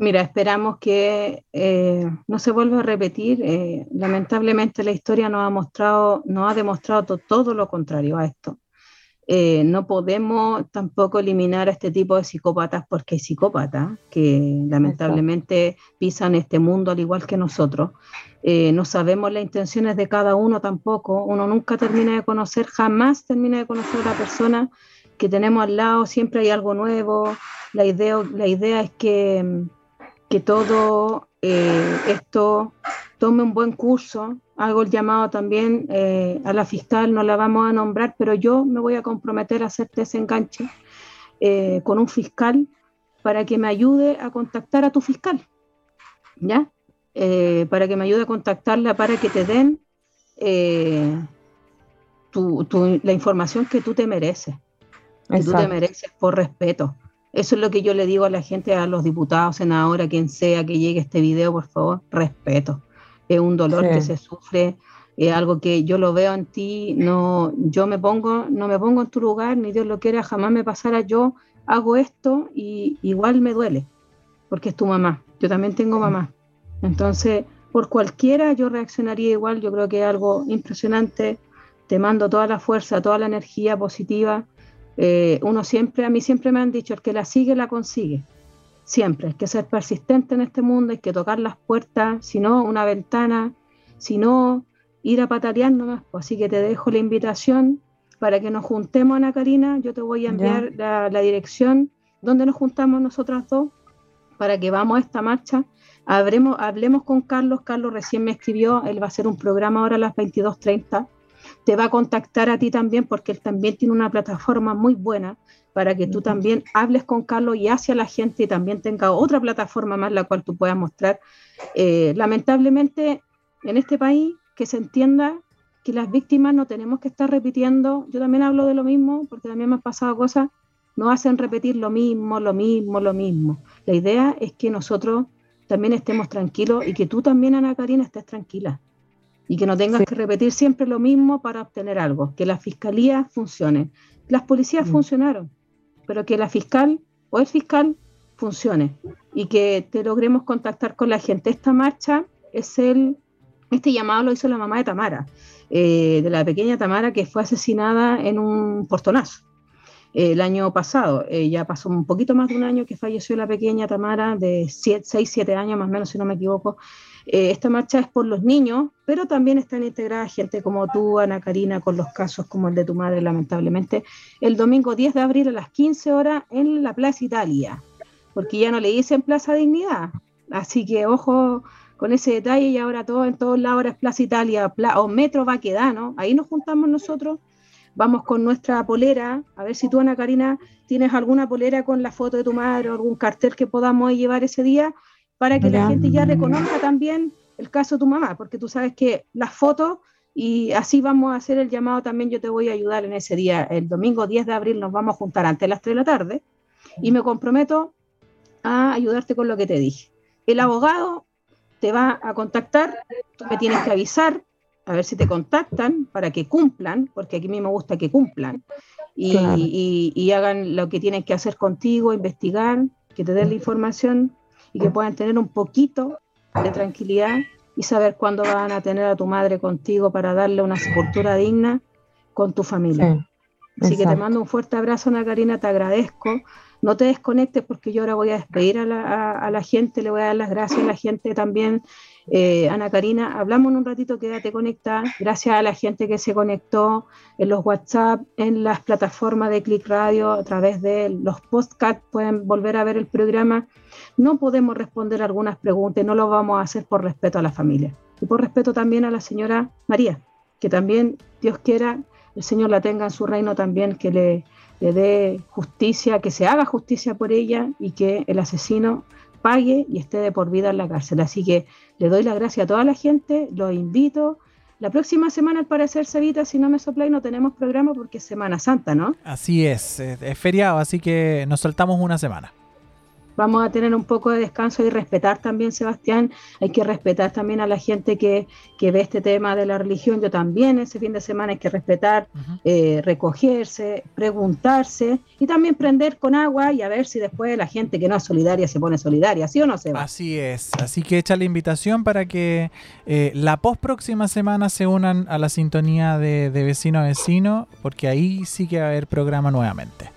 Mira, esperamos que eh, no se vuelva a repetir. Eh, lamentablemente la historia nos ha mostrado, nos ha demostrado todo lo contrario a esto. Eh, no podemos tampoco eliminar a este tipo de psicópatas porque hay psicópatas que lamentablemente pisan este mundo al igual que nosotros. Eh, no sabemos las intenciones de cada uno tampoco. Uno nunca termina de conocer, jamás termina de conocer a la persona que tenemos al lado. Siempre hay algo nuevo. La idea, la idea es que, que todo eh, esto tome un buen curso, hago el llamado también eh, a la fiscal, no la vamos a nombrar, pero yo me voy a comprometer a hacerte ese enganche eh, con un fiscal para que me ayude a contactar a tu fiscal, ¿ya? Para que me ayude a contactarla, para que te den la información que tú te mereces, que tú te mereces por respeto. Eso es lo que yo le digo a la gente, a los diputados, senadores, a quien sea que llegue este video, por favor, respeto es un dolor que se sufre, es algo que yo lo veo en ti, no, yo me pongo, no me pongo en tu lugar, ni Dios lo quiera, jamás me pasara yo, hago esto y igual me duele, porque es tu mamá, yo también tengo mamá. Entonces, por cualquiera yo reaccionaría igual, yo creo que es algo impresionante, te mando toda la fuerza, toda la energía positiva. Eh, uno siempre, a mí siempre me han dicho, el que la sigue, la consigue siempre. Hay que ser persistente en este mundo, hay que tocar las puertas, si no, una ventana, si no, ir a patalear nomás. Pues, así que te dejo la invitación para que nos juntemos, Ana Karina. Yo te voy a enviar la, dirección donde nos juntamos nosotras dos para que vamos a esta marcha. Habremos, hablemos con Carlos. Carlos recién me escribió, él va a hacer un programa ahora a las 22.30 te va a contactar a ti también porque él también tiene una plataforma muy buena para que tú también hables con Carlos y hacia la gente y también tenga otra plataforma más la cual tú puedas mostrar. Eh, lamentablemente, en este país, que se entienda que las víctimas no tenemos que estar repitiendo, yo también hablo de lo mismo, porque también me han pasado cosas, no hacen repetir lo mismo, lo mismo, lo mismo. La idea es que nosotros también estemos tranquilos y que tú también, Ana Karina, estés tranquila y que no tengas que repetir siempre lo mismo para obtener algo, que la fiscalía funcione. Las policías mm. funcionaron, pero que la fiscal o el fiscal funcione y que te logremos contactar con la gente. Esta marcha es el, este llamado lo hizo la mamá de Tamara, eh, de la pequeña Tamara que fue asesinada en un portonazo el año pasado. Eh, ya pasó un poquito más de un año que falleció la pequeña Tamara, de 6, 7 años más o menos, si no me equivoco. Eh, esta marcha es por los niños, pero también están integradas gente como tú, Ana Karina, con los casos como el de tu madre, lamentablemente, el domingo 10 de abril a las 15 horas en la Plaza Italia, porque ya no le dicen Plaza Dignidad. Así que ojo con ese detalle y ahora todo en todos lados es Plaza Italia o Metro Baquedano, ahí nos juntamos nosotros vamos con nuestra polera, a ver si tú, Ana Karina, tienes alguna polera con la foto de tu madre o algún cartel que podamos llevar ese día para que la gente ya reconozca también el caso de tu mamá, porque tú sabes que las fotos, y así vamos a hacer el llamado también, yo te voy a ayudar en ese día, el domingo 10 de abril nos vamos a juntar antes de las 3 de la tarde, y me comprometo a ayudarte con lo que te dije. El abogado te va a contactar, tú me tienes que avisar, a ver si te contactan para que cumplan, porque aquí a mí me gusta que cumplan, y, hagan lo que tienen que hacer contigo, investigar, que te den la información y que puedan tener un poquito de tranquilidad y saber cuándo van a tener a tu madre contigo para darle una sepultura digna con tu familia. Así que te mando un fuerte abrazo, Ana Karina, te agradezco. No te desconectes porque yo ahora voy a despedir a la, a la gente, le voy a dar las gracias a la gente también eh, Ana Karina, hablamos en un ratito, quédate conectada. Gracias a la gente que se conectó en los WhatsApp, en las plataformas de Click Radio, a través de los podcasts, pueden volver a ver el programa. No podemos responder algunas preguntas, no lo vamos a hacer por respeto a la familia y por respeto también a la señora María, que también, Dios quiera, el Señor la tenga en su reino también, que le, le dé justicia, que se haga justicia por ella y que el asesino pague y esté de por vida en la cárcel. Así que le doy las gracias a toda la gente, los invito. La próxima semana, al parecer, Sevita, si no me sopláis, no tenemos programa porque es Semana Santa, ¿no? Así es, es feriado, así que nos soltamos una semana vamos a tener un poco de descanso y respetar también, Sebastián, hay que respetar también a la gente que, ve este tema de la religión, yo también ese fin de semana hay que respetar, eh, recogerse, preguntarse y también prender con agua y a ver si después la gente que no es solidaria se pone solidaria, ¿sí o no, Sebastián? Así es, así que echa la invitación para que eh, la post próxima semana se unan a la sintonía de, de vecino a vecino, porque ahí sí que va a haber programa nuevamente.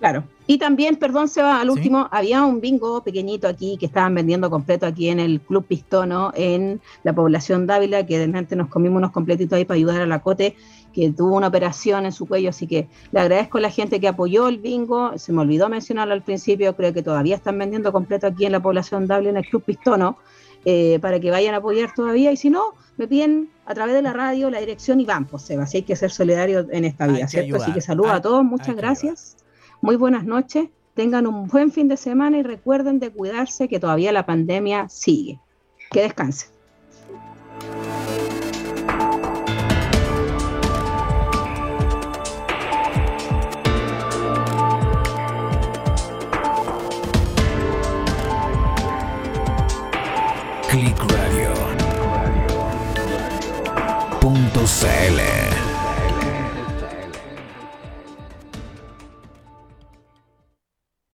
Claro, y también, perdón, se va al último, había un bingo pequeñito aquí que estaban vendiendo completo aquí en el Club Pistono, en la población Dávila, que de repente nos comimos unos completitos ahí para ayudar a la Cote, que tuvo una operación en su cuello, así que le agradezco a la gente que apoyó el bingo, se me olvidó mencionarlo al principio, creo que todavía están vendiendo completo aquí en la población Dávila, en el Club Pistono, eh, para que vayan a apoyar todavía, y si no, me piden a través de la radio la dirección y van, pues Seba, si hay que ser solidario en esta vida, ¿cierto? Así que saludo a todos, muchas gracias. Muy buenas noches, tengan un buen fin de semana y recuerden de cuidarse que todavía la pandemia sigue. Que descansen. Click Radio. Punto